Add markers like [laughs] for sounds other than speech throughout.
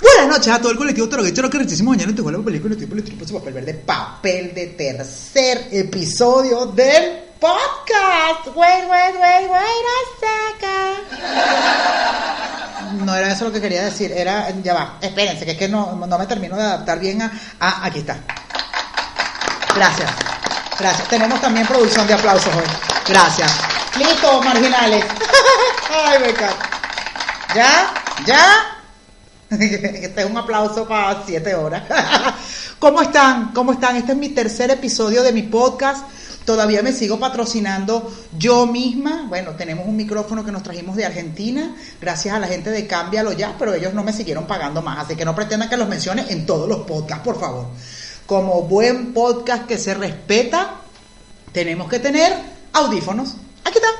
Buenas noches a todo el colectivo Toro que quiero que rechísimo mañana te vuelvo a película y tipo papel verde, papel de tercer episodio del podcast. Wait, wait, wait, wait a second. No era eso lo que quería decir, era, ya va, espérense, que es que no, no me termino de adaptar bien a, a aquí está. Gracias, gracias. Tenemos también producción de aplausos hoy. Gracias. Listo, marginales. [laughs] Ay, me encanta. ¿Ya? ¿Ya? [laughs] Este es un aplauso para siete horas. [laughs] ¿Cómo están? ¿Cómo están? Este es mi tercer episodio de mi podcast. Todavía me sigo patrocinando yo misma. Bueno, tenemos un micrófono que nos trajimos de Argentina, gracias a la gente de Cámbialo Ya, pero ellos no me siguieron pagando más, así que no pretendan que los mencione en todos los podcasts, por favor. Como buen podcast que se respeta, tenemos que tener audífonos. Aquí están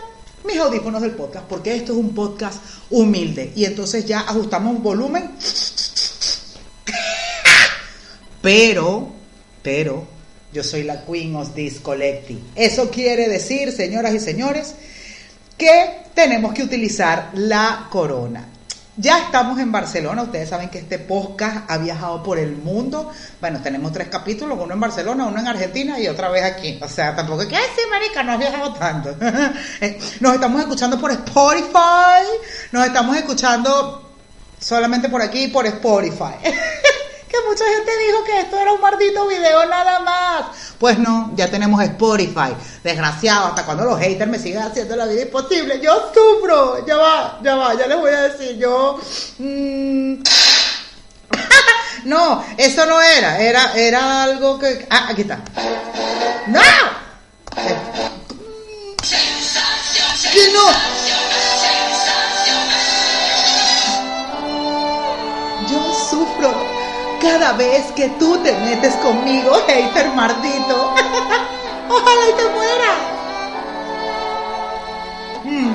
mis audífonos del podcast, porque esto es un podcast humilde. Y entonces ya ajustamos volumen. [laughs] Pero, pero, yo soy la Queen of this collective. Eso quiere decir, señoras y señores, que tenemos que utilizar la corona. Ya estamos en Barcelona, ustedes saben que este podcast ha viajado por el mundo. Bueno, tenemos tres capítulos, uno en Barcelona, uno en Argentina y otra vez aquí. O sea, tampoco es que, sí, marica, no has viajado tanto. [laughs] Nos estamos escuchando por Spotify, nos estamos escuchando solamente por aquí, por Spotify. [laughs] que mucha gente dijo que esto era un maldito video nada más. Pues no, ya tenemos Spotify. Desgraciado, hasta cuando los haters me siguen haciendo la vida imposible. Yo sufro. Ya va, ya va, ya les voy a decir. Yo. Mmm... [laughs] no, eso no era. Era, era algo que. Ah, aquí está. ¡No! ¿Qué no? Cada vez que tú te metes conmigo, hater maldito. [laughs] Ojalá y te muera. Mm.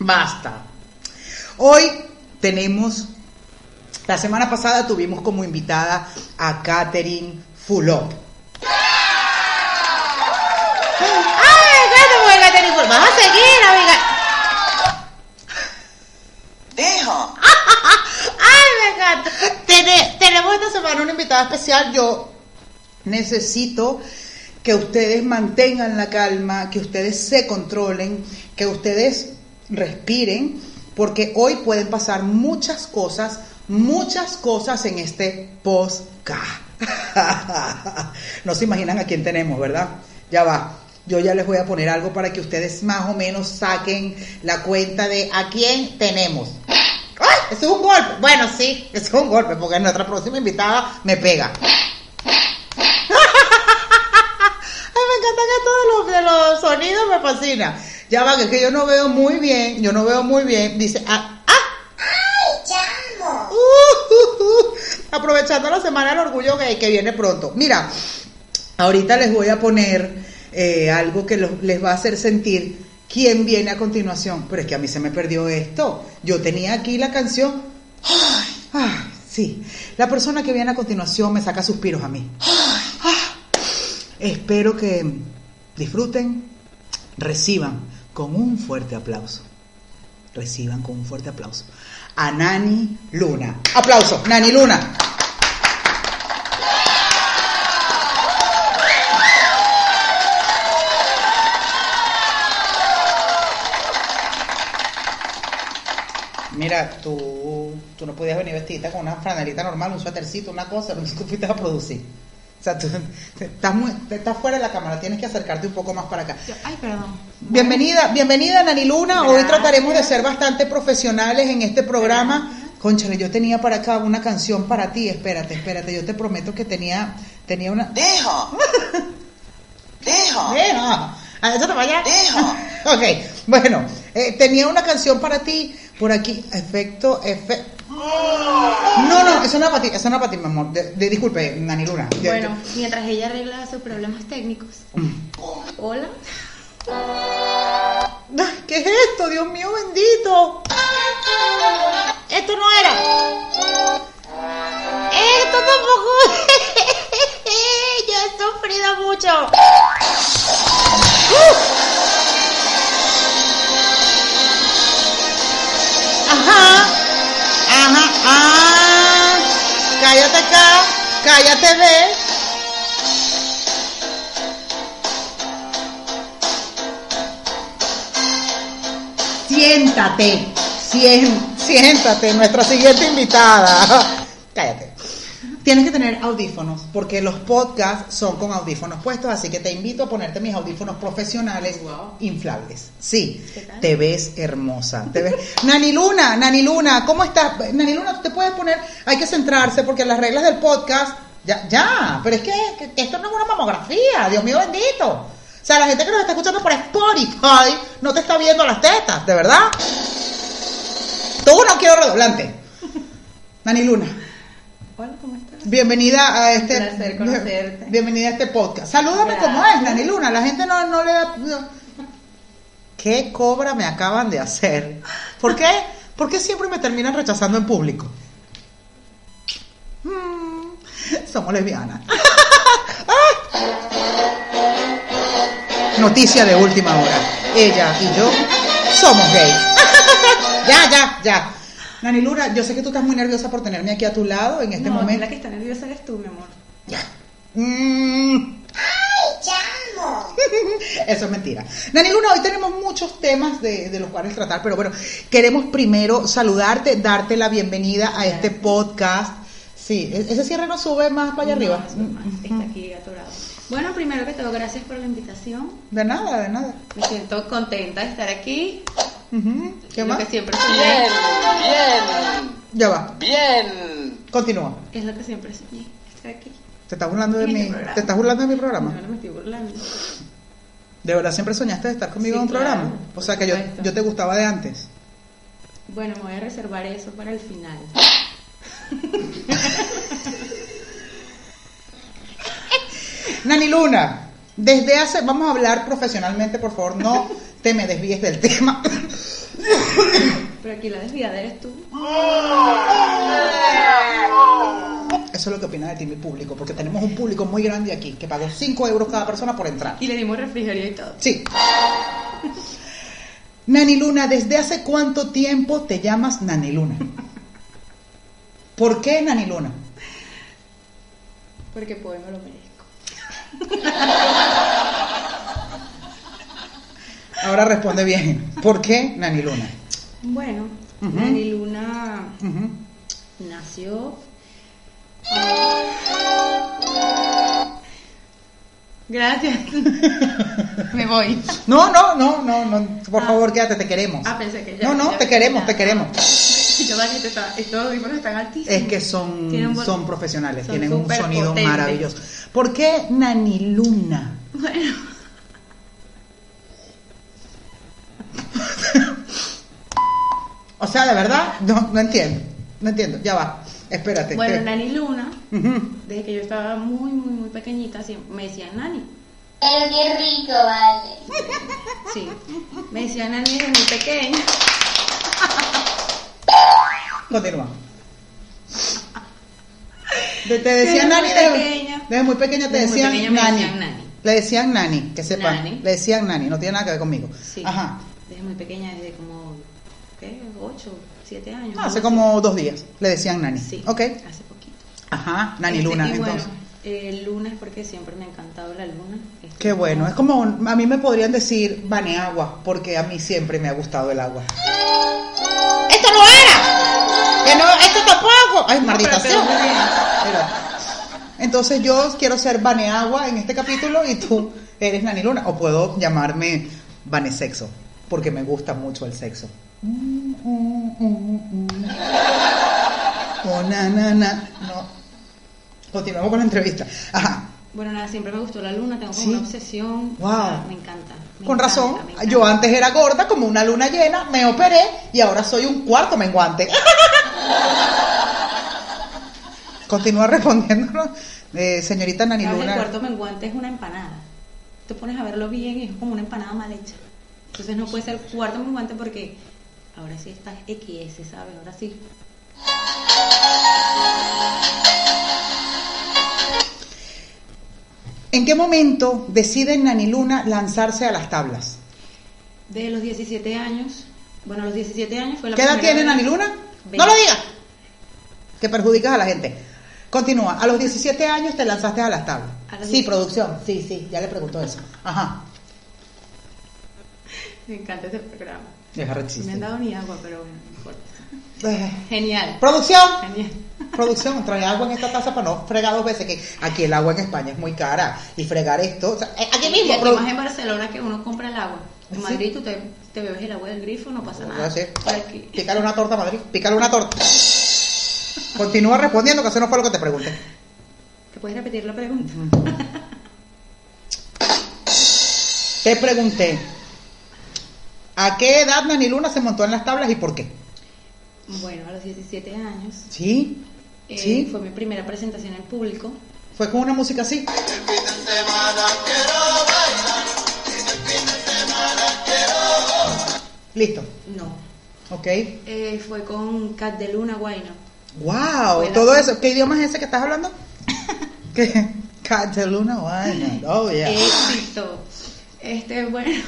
Basta. Hoy tenemos, la semana pasada tuvimos como invitada a Catherine Fulop. ¡Ay, bueno, Catherine Fulop! ¡Vas a seguir, amiga! Dejo. [laughs] ¡Ay, me encanta! Tene- tenemos esta semana una invitada especial. Yo necesito que ustedes mantengan la calma, que ustedes se controlen, que ustedes respiren, porque hoy pueden pasar muchas cosas, muchas cosas en este podcast. [laughs] no se imaginan a quién tenemos, ¿verdad? Ya va. Yo ya les voy a poner algo para que ustedes más o menos saquen la cuenta de a quién tenemos. Es un golpe. Bueno, sí, eso es un golpe, porque nuestra próxima invitada me pega. [laughs] Ay, me encanta que todos los, de los sonidos me fascina. Ya va, que es que yo no veo muy bien, yo no veo muy bien. Dice, ah, ah, ¡Ay, chamo! uh, uh, [laughs] uh. aprovechando la semana del orgullo gay que viene pronto. Mira, ahorita les voy a poner eh, algo que los- les va a hacer sentir quién viene a continuación. Pero es que a mí se me perdió esto. Yo tenía aquí la canción. Ay, ay, sí. La persona que viene a continuación me saca suspiros a mí. Ah, espero que disfruten, reciban con un fuerte aplauso. Reciban con un fuerte aplauso a Nani Luna. Aplauso, Nani Luna. Tú, tú no podías venir vestida con una franelita normal, un suétercito, una cosa, no tú fuiste a producir. O sea, tú estás, muy, estás fuera de la cámara, tienes que acercarte un poco más para acá. Yo- Ay, perdón. Bienvenida, bienvenida Nani Luna. Hoy trataremos de ser bastante profesionales en este programa. Conchale, yo tenía para acá una canción para ti. Espérate, espérate, yo te prometo que tenía, tenía una. Deja. [laughs] Deja. Deja. Ah, eso te vaya. Deja. [laughs] Ok, bueno, eh, tenía una canción para ti por aquí. Efecto, efecto. No, no, eso no es para ti, eso no es para ti, mi amor. De- de- disculpe, Nani Luna. Bueno, mientras ella arregla sus problemas técnicos. Hola. Ay, ¿Qué es esto? Dios mío bendito. Esto no era. Esto tampoco. [laughs] Yo he sufrido mucho. Ajá. Ajá. Ah. Cállate acá. Cállate, ve. Siéntate, siéntate, nuestra siguiente invitada. [laughs] Cállate. Tienes que tener audífonos, porque los podcasts son con audífonos puestos, así que te invito a ponerte mis audífonos profesionales Wow. inflables. Sí, te ves hermosa. Te ves... Nani Luna, Nani Luna, ¿cómo estás? Nani Luna, tú te puedes poner, hay que centrarse, porque las reglas del podcast, ya, ya, pero es que- que esto no es una mamografía, Dios mío bendito. O sea, la gente que nos está escuchando por Spotify no te está viendo las tetas, ¿de verdad? Tú no quiero redoblante. Nani Luna, Hola, ¿cómo estás? bienvenida a este Un placer conocerte. bienvenida a este podcast. Salúdame Gracias. como es, Nani Luna. La gente no, no le da no. ¿Qué cobra me acaban de hacer? ¿Por qué? ¿Por qué siempre me terminan rechazando en público? Mm, somos lesbianas. [laughs] Noticia de última hora. Ella y yo somos gays. [laughs] ya, ya, ya. Nani Luna, yo sé que tú estás muy nerviosa por tenerme aquí a tu lado en este no, momento. la que está nerviosa eres tú, mi amor. Mm, Chamo. [laughs] Eso es mentira. Nani Luna, hoy tenemos muchos temas de, de los cuales tratar, pero bueno, queremos primero saludarte, darte la bienvenida a este podcast. Sí, e- ese cierre no sube más para allá arriba. No, más, está aquí atorado. Bueno, primero que todo, gracias por la invitación. De nada, de nada. Me siento contenta de estar aquí. Ujú, ¿Qué Lo más? que siempre Bien, soñé. bien, Ya va, bien. continúa. Es lo que siempre soñé. Estar aquí. ¿Te estás burlando de mi, programa. te estás burlando de mi programa? No, no me estoy burlando. ¿De verdad siempre soñaste de estar conmigo Sí, en un claro, programa? O sea que yo, yo te gustaba de antes. Bueno, me voy a reservar eso para el final. [laughs] Nani Luna, desde hace, vamos a hablar profesionalmente, por favor, no te me desvíes del tema. Pero aquí la desviada eres tú. Eso es lo que opina de ti mi público, porque tenemos un público muy grande aquí que pagó 5 euros cada persona por entrar. Y le dimos refrigerio y todo. Sí. Nani Luna, ¿desde hace cuánto tiempo te llamas Nani Luna? ¿Por qué Nani Luna? Porque pues me lo merezco. Ahora responde bien. ¿Por qué Nani Luna? Bueno. Nani Luna nació. Gracias. [laughs] Me voy. No, no, no, no, no, por favor, quédate, te queremos. Ah, pensé que ya. No, no, ya- te queremos, ya. te queremos. [laughs] Yo que estos audífonos están altísimos. Es que son, buen- son profesionales, son tienen un sonido maravilloso. ¿Por qué Nani Luna? Bueno, [laughs] O sea, de verdad, no, no entiendo, no entiendo, ya va, espérate. bueno, Nani Luna, desde que yo estaba muy, muy, muy pequeñita, siempre me decían Nani. Pero qué rico, vale. Sí, me decían Nani desde muy pequeña. Continúa. Te Desde Nani muy desde, pequeña. desde muy pequeña te Desde muy decían, pequeña nani. decían Nani. Le decían Nani, que sepan. Nani. Le decían Nani, no tiene nada que ver conmigo. Sí, Ajá. desde muy pequeña, desde como, ¿qué? 8, 7 años. Ah, hace como dos días le decían Nani. Sí, Ok. hace poquito. Ajá, Nani Este, Luna, bueno, entonces. Eh, luna es porque siempre me ha encantado la luna. Este, Qué bueno, es como, a mí me podrían decir Baneagua, porque a mí siempre me ha gustado el agua. ¡Esto no era! ¡Que no, esto tampoco! ¡Ay, No, maldita pero. Entonces yo quiero ser Vaneagua en este capítulo y tú eres Nani Luna. O puedo llamarme Vanesexo, porque me gusta mucho el sexo. Mm, mm, mm, mm. Oh, na, na, na. No. Continuamos con la entrevista. Ajá. Bueno, nada, siempre me gustó la luna, tengo como Sí. una obsesión. Wow. Sea, me encanta. me Con encanta, razón, yo antes era gorda como una luna llena, me operé y ahora soy un cuarto menguante. [laughs] Continúa respondiéndonos, eh, señorita Nani ¿Sabes? El Luna. cuarto menguante es una empanada. Te pones a verlo bien y es como una empanada mal hecha. Entonces no puede ser cuarto menguante porque ahora sí estás XS, ¿sabes? Ahora sí. ¿En qué momento decide Nani Luna lanzarse a las tablas? De los 17 años, bueno, a los 17 años fue la ¿Qué edad tiene Nani Luna? No lo digas. Que perjudicas a la gente. Continúa. A los 17 años te lanzaste a las tablas. A los Sí, 10. producción. Sí, sí, ya le preguntó eso. Ajá. Me encanta ese programa. Arrechísimo. me han dado ni agua, pero bueno, no importa. Eh, Genial. Producción. Genial. Producción, trae agua en esta taza para no fregar dos veces, que aquí el agua en España es muy cara. Y fregar esto, o sea, eh, aquí Y mismo. aquí produ- más en Barcelona que uno compra el agua. En ¿Sí? Madrid tú te, te bebes el agua del grifo, no pasa nada. Aquí. Pícale una torta, Madrid. Pícale una torta. Continúa respondiendo, que eso no fue lo que te pregunté. ¿Te puedes repetir la pregunta? Te pregunté, ¿a qué edad Nani Luna se montó en las tablas y por qué? Bueno, a los 17 años ¿Sí? Eh, ¿Sí? fue mi primera presentación en público. ¿Fue con una música así? Listo. No. Ok. Eh, fue con Cat de Luna Guayno. Wow, Fue la- todo eso. ¿Qué idioma es ese que estás hablando? [laughs] ¿Qué? Cataluna, bueno. Oh, yeah. Éxito. Este, bueno.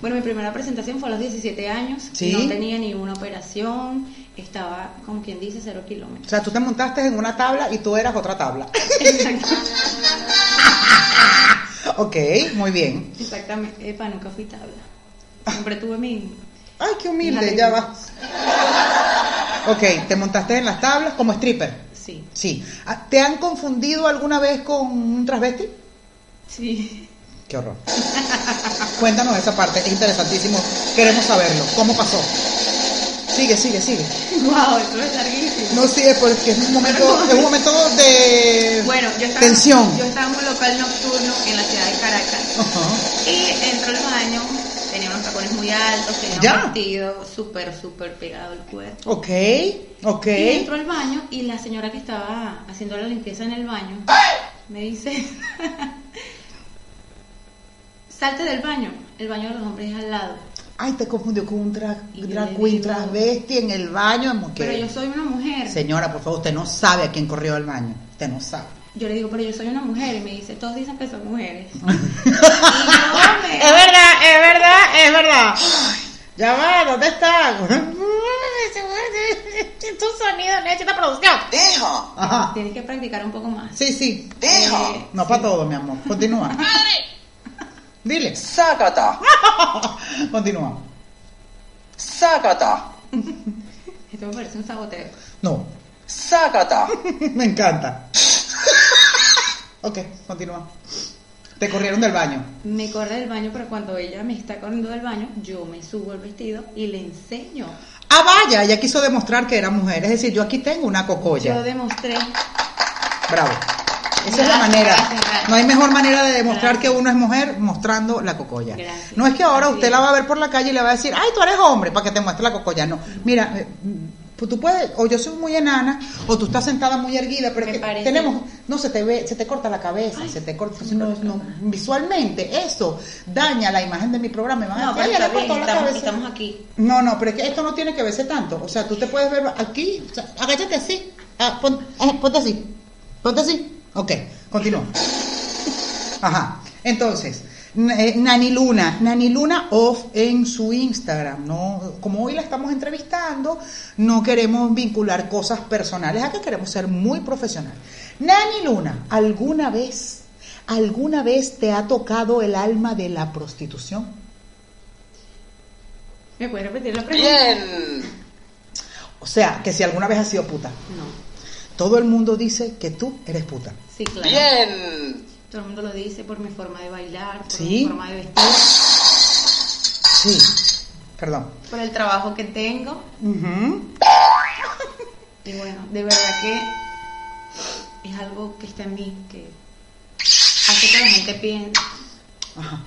Bueno, mi primera presentación fue a los 17 años. Sí. No tenía ni una operación. Estaba, como quien dice, cero O kilómetros. sea, tú te montaste en una tabla y tú eras otra tabla. Exacto. [laughs] ok, muy bien. Exactamente. Epa, nunca fui tabla. Siempre tuve mi... Ay, qué humilde, ya va. Ok, te montaste en las tablas como stripper. Sí. Sí. Ah, ¿Te han confundido alguna vez con un transvesti? Sí. Qué horror. Cuéntanos esa parte, es interesantísimo. Queremos saberlo. ¿Cómo pasó? Sigue, sigue, sigue. [laughs] Wow, esto es larguísimo. No, es porque es un momento, es un momento de Bueno, yo estaba, tensión. yo estaba en un local nocturno en la ciudad de Caracas Ajá. y entro al baño, tenía unos tacones muy altos, tenía Ya. un vestido súper, súper pegado al cuerpo. Ok, ok. Y entro al baño y la señora que estaba haciendo la limpieza en el baño me dice, [laughs] salte del baño, el baño de los hombres es al lado. Ay, te confundió con un drag, drag queen digo- transvesti en el baño. Pero yo soy una mujer. Señora, por favor, usted no sabe a quién corrió al baño. Usted no sabe. Yo le digo, pero yo soy una mujer y me dice, todos dicen que son mujeres. [laughs] y yo, me- Es verdad, es verdad, es verdad. Ya va, ¿dónde está? [laughs] Tu sonido necesita producción. Deja, Ajá. Tienes que practicar un poco más. Sí, sí. deja, Eh, No para todo, mi amor. Continúa. Dile. sácata, [laughs] Continúa. sácata, [laughs] Esto me parece un saboteo. No. sácata, [laughs] Me encanta. Ok, continúa. Te corrieron del baño. Me corre del baño, pero cuando ella me está corriendo del baño, yo me subo el vestido y le enseño. Ah, vaya, ella quiso demostrar que era mujer. Es decir, yo aquí tengo una Yo cocoya. demostré. Bravo. Esa es la manera. No hay mejor manera de demostrar que uno es mujer mostrando la cocoya. No es que ahora usted la va a ver por la calle y le va a decir, ay, tú eres hombre, para que te muestre la cocoya. No. Mira, eh, pues tú puedes, o yo soy muy enana, o tú estás sentada muy erguida, pero es que tenemos, no se te ve, se te corta la cabeza, Ay, se te corta, se no, visualmente eso daña la imagen de mi programa. van a No, estamos aquí. No, no, pero es que esto no tiene que verse tanto. O sea, tú te puedes ver aquí, o sea, agáchate así, ah, pon- ah, ponte así, ponte así. Ok, continúa. Ajá, entonces, eh, Nani Luna, Nani Luna off en su Instagram, ¿no? Como hoy la estamos entrevistando, no queremos vincular cosas personales, acá queremos ser muy profesional. Nani Luna, ¿alguna vez, alguna vez te ha tocado el alma de la prostitución? ¿Me puedes repetir la pregunta? bien, O sea, que si alguna vez has sido puta. No. Todo el mundo dice que tú eres puta. Sí, claro. Bien. Todo el mundo lo dice por mi forma de bailar, por Sí. mi forma de vestir, Sí. Perdón. por el trabajo que tengo. Ujú. Y bueno, de verdad que es algo que está en mí, que hace que la gente piense. Ajá.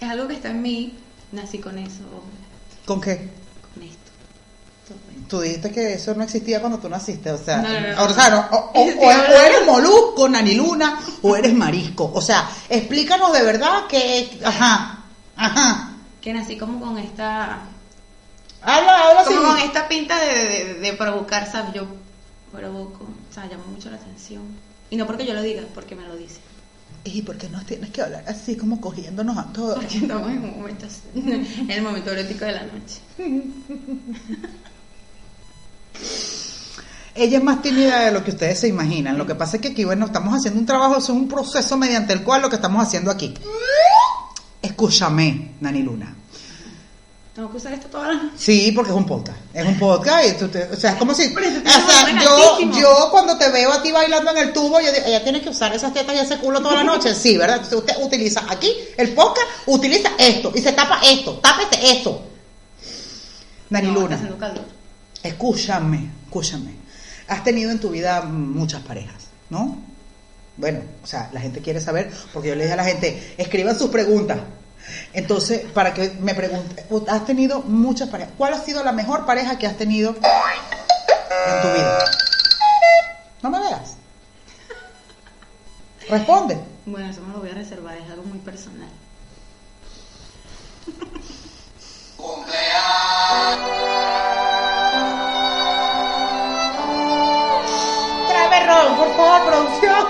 Es algo que está en mí, nací con eso, ¿Con qué? con esto. Todo esto. Tú dijiste que eso no existía cuando tú naciste, o sea, No, no, no, o, sea, no, o, o- [laughs] eres molusco, naniluna, o eres marisco, o sea, explícanos de verdad que, ajá, ajá, Que nací como con esta habla, habla como con esta pinta de, de- de provocar, ¿sabes? Yo provoco, o sea, llamo mucho la atención. Y no porque yo lo diga, porque me lo dice. ¿Y por qué nos tienes que hablar así como cogiéndonos a todos? Porque estamos en un momento, [laughs] en el momento erótico de la noche. [laughs] Ella es más tímida de lo que ustedes se imaginan. Lo que pasa es que aquí, bueno, estamos haciendo un trabajo, es un proceso mediante el cual lo que estamos haciendo aquí. Escúchame, Nani Luna. Tengo que usar esto toda la noche. Sí, porque es un podcast. Es un podcast y tú te- o sea, es como si, o sea, yo, yo cuando te veo a ti bailando en el tubo, yo digo, ella tiene que usar esas tetas y ese culo toda la noche. Sí, ¿verdad? Entonces usted utiliza aquí el podcast, utiliza esto y se tapa esto, tápete esto. Nani No, está Luna, haciendo calor. Escúchame, escúchame. Has tenido en tu vida muchas parejas, ¿no? Bueno, o sea, la gente quiere saber, porque yo le dije a la gente, escriban sus preguntas. Entonces, para que me pregunte, has tenido muchas parejas. ¿Cuál ha sido la mejor pareja que has tenido en tu vida? No me veas. Responde. Bueno, eso me lo voy a reservar, es algo muy personal. Por favor, producción.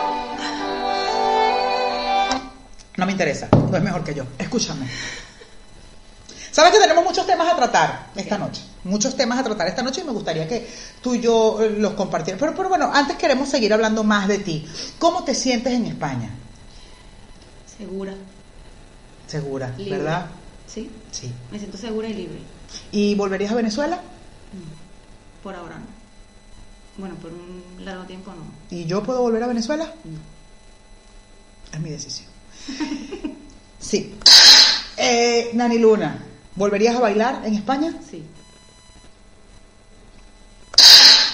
No me interesa, no es mejor que yo. Escúchame. Sabes que tenemos muchos temas a tratar esta noche. Muchos temas a tratar esta noche y me gustaría que tú y yo eh, los compartieras. Pero, pero bueno, antes queremos seguir hablando más de ti. ¿Cómo te sientes en España? Segura, Segura, libre. ¿verdad? Sí, Sí. me siento segura y libre. ¿Y volverías a Venezuela? Por ahora no. Bueno, por un largo tiempo no. ¿Y yo puedo volver a Venezuela? No. Es mi decisión. [laughs] Sí. Eh, Nani Luna, ¿volverías a bailar en España? Sí.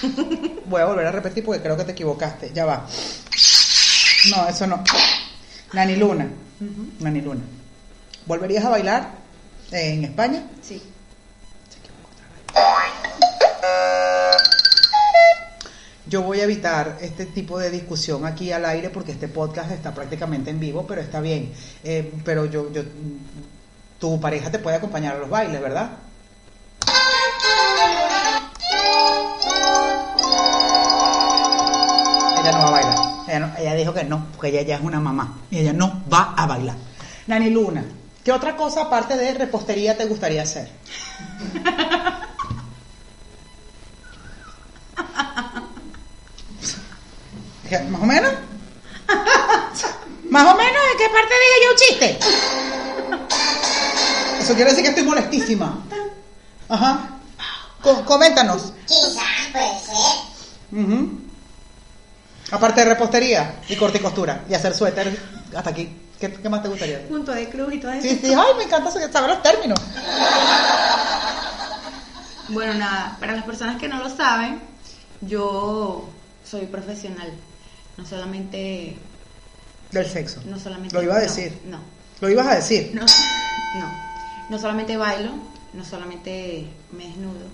[laughs] Voy a volver a repetir porque creo que te equivocaste. Ya va. No, eso no. Nani Luna. Nani Luna. ¿Volverías a bailar en España? Sí. Yo voy a evitar este tipo de discusión aquí al aire porque este podcast está prácticamente en vivo, pero está bien. Eh, pero yo, yo, tu pareja te puede acompañar a los bailes, ¿verdad? Ella no va a bailar. Ella, ella dijo que no, porque ella ya es una mamá. Y ella no va a bailar. Nani Luna, ¿qué otra cosa aparte de repostería te gustaría hacer? [laughs] ¿Qué, ¿Más o menos? ¿Más o menos? ¿En qué parte diga yo un chiste? Eso quiere decir que estoy molestísima. Ajá. Co- coméntanos. Quizás puede ser. Ujú. Aparte de repostería y corte y costura y hacer suéter hasta aquí. ¿Qué, qué más te gustaría? Punto de cruz y todo eso. Sí, sí, ay, me encanta saber los términos. Bueno, nada, para las personas que no lo saben, yo soy profesional. No solamente. Del sexo. No solamente Lo iba a no, decir. No, Lo ibas a decir. no, no. No solamente bailo, no solamente me desnudo,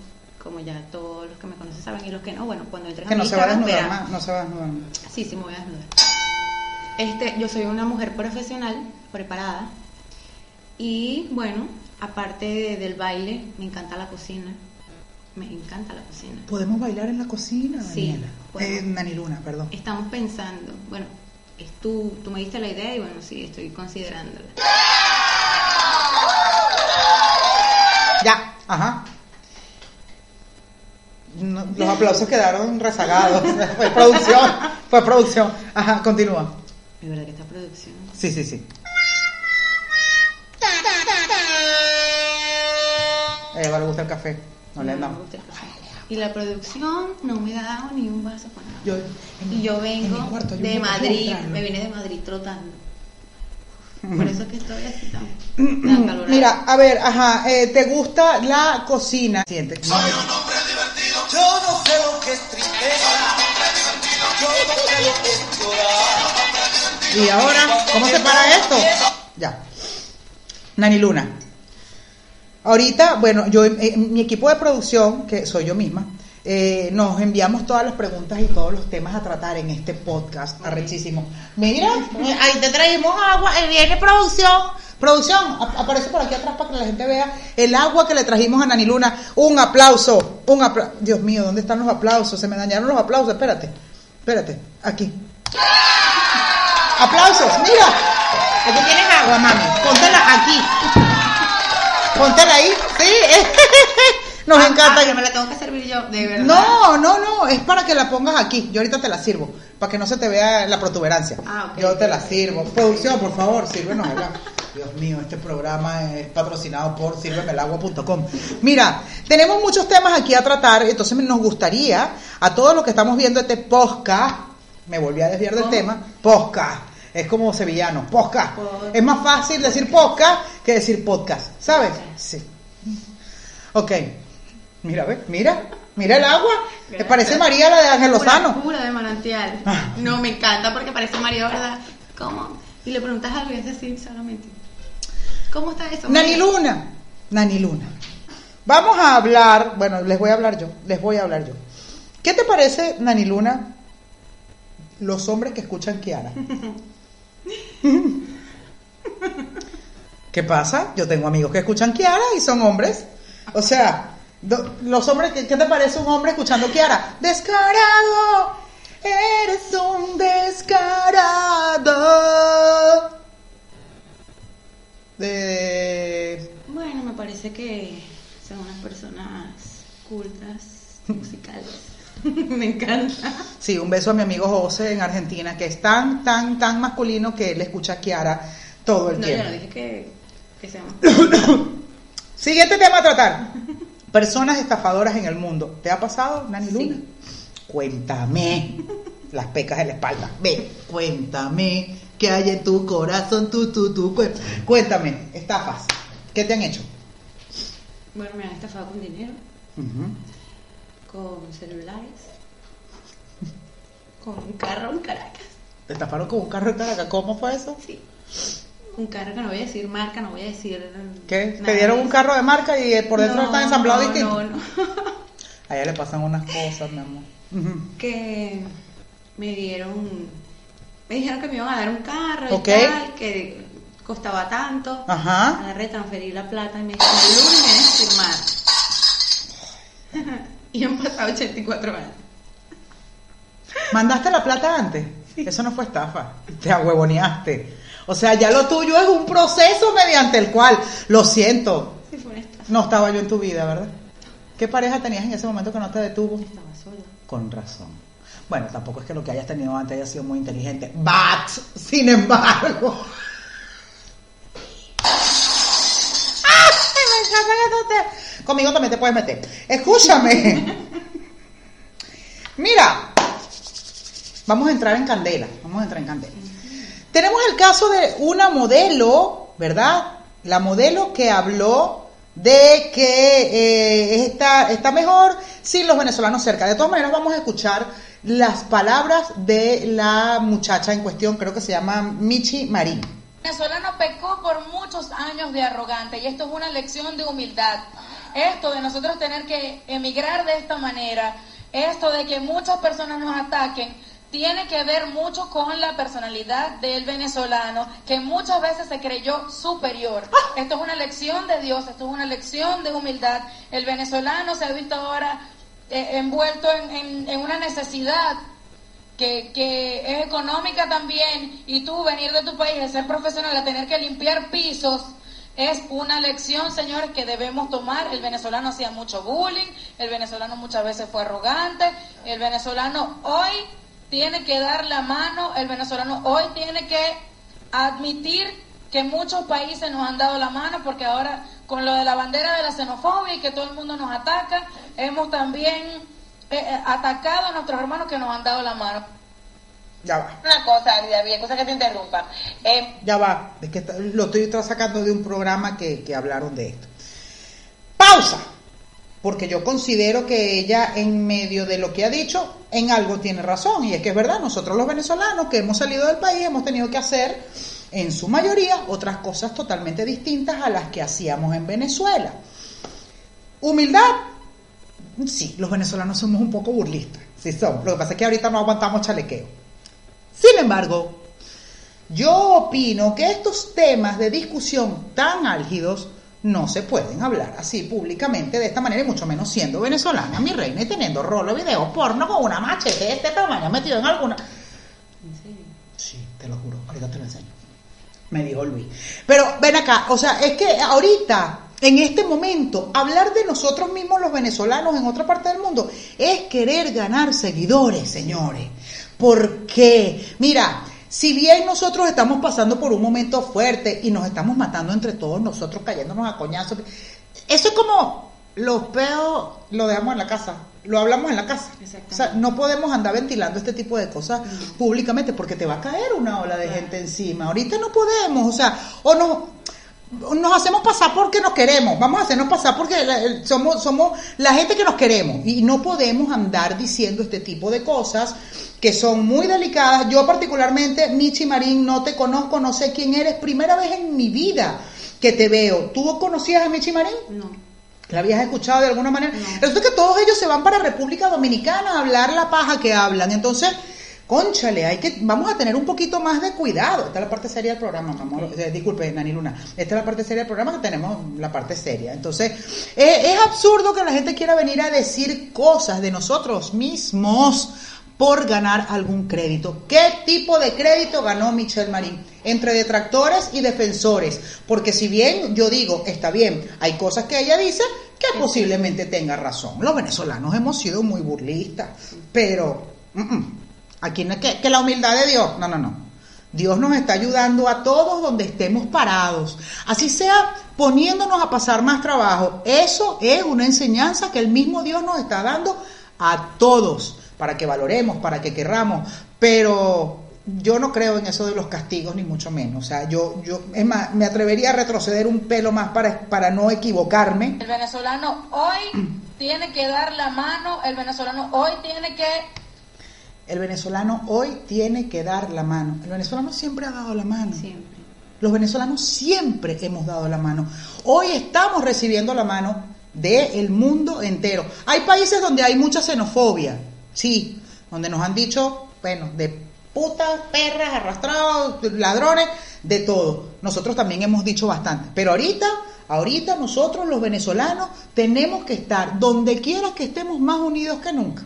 como ya todos los que me conocen saben, y los que no, bueno, cuando entren Que a mi no se va a desnudar más. No se va a desnudar más. Sí, sí, me voy a desnudar. Este, yo soy una mujer profesional, preparada. Y bueno, aparte de- del baile, me encanta la cocina. Me encanta la cocina. ¿Podemos bailar en la cocina, Sí, Daniela? podemos. Eh, Nani Luna, perdón. Estamos pensando, bueno, es tú, tú me diste la idea y bueno, sí, estoy considerándola. Ya, ajá. No, los aplausos quedaron rezagados. [laughs] Fue producción. Fue producción. Ajá, continúa. Es verdad que esta producción. Sí, sí, sí. A ella le gusta el café. No le el café. Y la producción no me ha dado ni un vaso con agua. Yo, en Y yo vengo cuarto un de Madrid, me vine de Madrid trotando. [laughs] Por eso es que estoy así tan. [clears throat] Mira, a ver, ajá, eh, ¿te gusta la cocina? Siente. Yo no sé lo que es tristeza. Yo no sé lo que es llorar. Y ahora, ¿cómo se para esto? Ya. Nani Luna. Ahorita, bueno, yo, eh, mi equipo de producción, que soy yo misma, eh, nos enviamos todas las preguntas y todos los temas a tratar en este podcast arrechísimo. Mira, eh, ahí te traímos agua, eh, viene producción. Producción, ap- aparece por aquí atrás para que la gente vea el agua que le trajimos a Nani Luna. Un aplauso, un aplauso. Dios mío, ¿dónde están los aplausos? Se me dañaron los aplausos, espérate, espérate, aquí. Aplausos, mira. Aquí tienes agua, mami. Póntela aquí. Póntela ahí. Sí. [laughs] Nos Ah, encanta. ah, pero me la tengo que servir yo, de verdad. No, no, no, es para que la pongas aquí. Yo ahorita te la sirvo, para que no se te vea la protuberancia. Ah, ok, Yo te la sirvo. Producción, por favor, sírvenos el agua. Dios mío, este programa es patrocinado por sírvemelagua.com. Mira, tenemos muchos temas aquí a tratar, entonces nos gustaría a todos los que estamos viendo este podcast, me volví a desviar del ¿Cómo? tema, podcast. Es como sevillano, podcast. Es más fácil decir podcast que decir podcast, ¿sabes? Sí. Ok. Mira, ve, mira, mira el agua. Te Gracias. parece María la de Ángel Lozano. Pura de manantial. Ah. No, me encanta porque parece María, ¿verdad? ¿Cómo? Y le preguntas algo y es así solamente. ¿Cómo está eso? Nani? Luna, Nani Luna. Vamos a hablar, bueno, les voy a hablar yo, les voy a hablar yo. ¿Qué te parece, Nani Luna, los hombres que escuchan Kiara? [laughs] [laughs] ¿Qué pasa? Yo tengo amigos que escuchan Kiara y son hombres. O sea, los hombres, ¿qué, qué te parece un hombre escuchando Kiara? Descarado, eres un descarado. De... Bueno, me parece que son unas personas cultas, musicales. [laughs] me encanta. Sí, un beso a mi amigo José en Argentina, que es tan, tan, tan masculino que él escucha a Kiara todo el No, yo tiempo. no dije que, que seamos. [coughs] Siguiente tema a tratar. Personas estafadoras en el mundo. ¿Te ha pasado, Nani Sí. Luna? Cuéntame. Las pecas en la espalda. Ve, cuéntame. ¿Qué hay en tu corazón? Tú, tú, tú. cué- Cuéntame. Estafas. ¿Qué te han hecho? Bueno, me han estafado con dinero. Con celulares, con un carro en Caracas. Te estafaron con un carro de Caracas. ¿Cómo fue eso? Sí. Un carro que no voy a decir marca, no voy a decir. ¿Qué? Te dieron un carro de marca y por dentro No, está ensamblado no, distinto. No, no. [laughs] A ella le pasan unas cosas, mi amor. [laughs] Que me dieron, me dijeron que me iban a dar un carro y tal, que costaba tanto. Ajá. Agarré, transferí la plata y me dijeron, el lunes vienes a firmar. Y han pasado 84 años. ¿Mandaste la plata antes? Eso no fue estafa. Te ahuevoneaste. O sea, ya lo tuyo es un proceso mediante el cual, lo siento, Sí, fue una estafa. no estaba yo en tu vida, ¿verdad? ¿Qué pareja tenías en ese momento que no te detuvo? Estaba sola. Con razón. Bueno, tampoco es que lo que hayas tenido antes haya sido muy inteligente. But, sin embargo. ¡Ay, me encanta que tú te- Conmigo también te puedes meter. Escúchame. Mira, vamos a entrar en candela. Vamos a entrar en candela. Tenemos el caso de una modelo, ¿verdad? La modelo que habló de que eh, está, está mejor sin los venezolanos cerca. De todas maneras, vamos a escuchar las palabras de la muchacha en cuestión, creo que se llama Michi Marín. venezolano pecó por muchos años de arrogante y esto es una lección de humildad. Esto de nosotros tener que emigrar de esta manera, esto de que muchas personas nos ataquen, tiene que ver mucho con la personalidad del venezolano, que muchas veces se creyó superior. Esto es una lección de Dios, esto es una lección de humildad. El venezolano se ha visto ahora eh, envuelto en, en- en una necesidad que, que es económica también, y tú venir de tu país a ser profesional, a tener que limpiar pisos, es una lección, señores, que debemos tomar. El venezolano hacía mucho bullying, el venezolano muchas veces fue arrogante, el venezolano hoy tiene que dar la mano, el venezolano hoy tiene que admitir que muchos países nos han dado la mano porque ahora con lo de la bandera de la xenofobia y que todo el mundo nos ataca, hemos también eh, eh, atacado a nuestros hermanos que nos han dado la mano. Ya va. Una cosa, David, cosa que te interrumpa. Eh, Ya va, es que lo estoy sacando de un programa que, que hablaron de esto. Pausa, porque yo considero que ella en medio de lo que ha dicho, en algo tiene razón, y es que es verdad, nosotros los venezolanos que hemos salido del país hemos tenido que hacer, en su mayoría, otras cosas totalmente distintas a las que hacíamos en Venezuela. Humildad, sí, los venezolanos somos un poco burlistas, sí somos, lo que pasa es que ahorita no aguantamos chalequeo. Sin embargo, yo opino que estos temas de discusión tan álgidos no se pueden hablar así públicamente de esta manera y mucho menos siendo venezolana, mi reina, y teniendo rolo de videos porno con una machete de este tamaño metido en alguna... Sí, te lo juro, ahorita te lo enseño. Me dijo Luis. Pero ven acá, o sea, es que ahorita, en este momento, hablar de nosotros mismos los venezolanos en otra parte del mundo es querer ganar seguidores, señores. ¿Por qué? Mira, si bien nosotros estamos pasando por un momento fuerte y nos estamos matando entre todos nosotros, cayéndonos a coñazos, eso es como los peos lo dejamos en la casa, lo hablamos en la casa. O sea, no podemos andar ventilando este tipo de cosas públicamente porque te va a caer una ola de gente encima. Ahorita no podemos, o sea, o nos nos hacemos pasar porque nos queremos, vamos a hacernos pasar porque la- somos, somos la gente que nos queremos y no podemos andar diciendo este tipo de cosas que son muy delicadas. Yo particularmente, Michi Marín, no te conozco, no sé quién eres, primera vez en mi vida que te veo. ¿Tú conocías a Michi Marín? No. ¿La habías escuchado de alguna manera? Resulta que todos ellos se van para República Dominicana a hablar la paja que hablan. Entonces, conchale, hay que, vamos a tener un poquito más de cuidado. Esta es la parte seria del programa, mi amor. Eh, disculpe, Nani Luna. Esta es la parte seria del programa que tenemos la parte seria. Entonces, eh, es absurdo que la gente quiera venir a decir cosas de nosotros mismos por ganar algún crédito. ¿Qué tipo de crédito ganó Michelle Marín? Entre detractores y defensores. Porque si bien yo digo, está bien, hay cosas que ella dice que posiblemente tenga razón. Los venezolanos hemos sido muy burlistas, pero mm, mm, aquí no es que, la humildad de Dios, no, no, no. Dios nos está ayudando a todos donde estemos parados. Así sea poniéndonos a pasar más trabajo. Eso es una enseñanza que el mismo Dios nos está dando a todos para que valoremos, para que querramos. Pero yo no creo en eso de los castigos, ni mucho menos. O sea, yo, yo, es más, me atrevería a retroceder un pelo más para, para no equivocarme. El venezolano hoy tiene que dar la mano, el venezolano hoy tiene que El venezolano hoy tiene que dar la mano. El venezolano siempre ha dado la mano. Siempre. Los venezolanos siempre hemos dado la mano. Hoy estamos recibiendo la mano del mundo entero. Hay países donde hay mucha xenofobia, sí, donde nos han dicho, bueno, de putas, perras, arrastrados, ladrones, de todo. Nosotros también hemos dicho bastante. Pero ahorita, ahorita nosotros los venezolanos tenemos que estar donde quiera que estemos más unidos que nunca.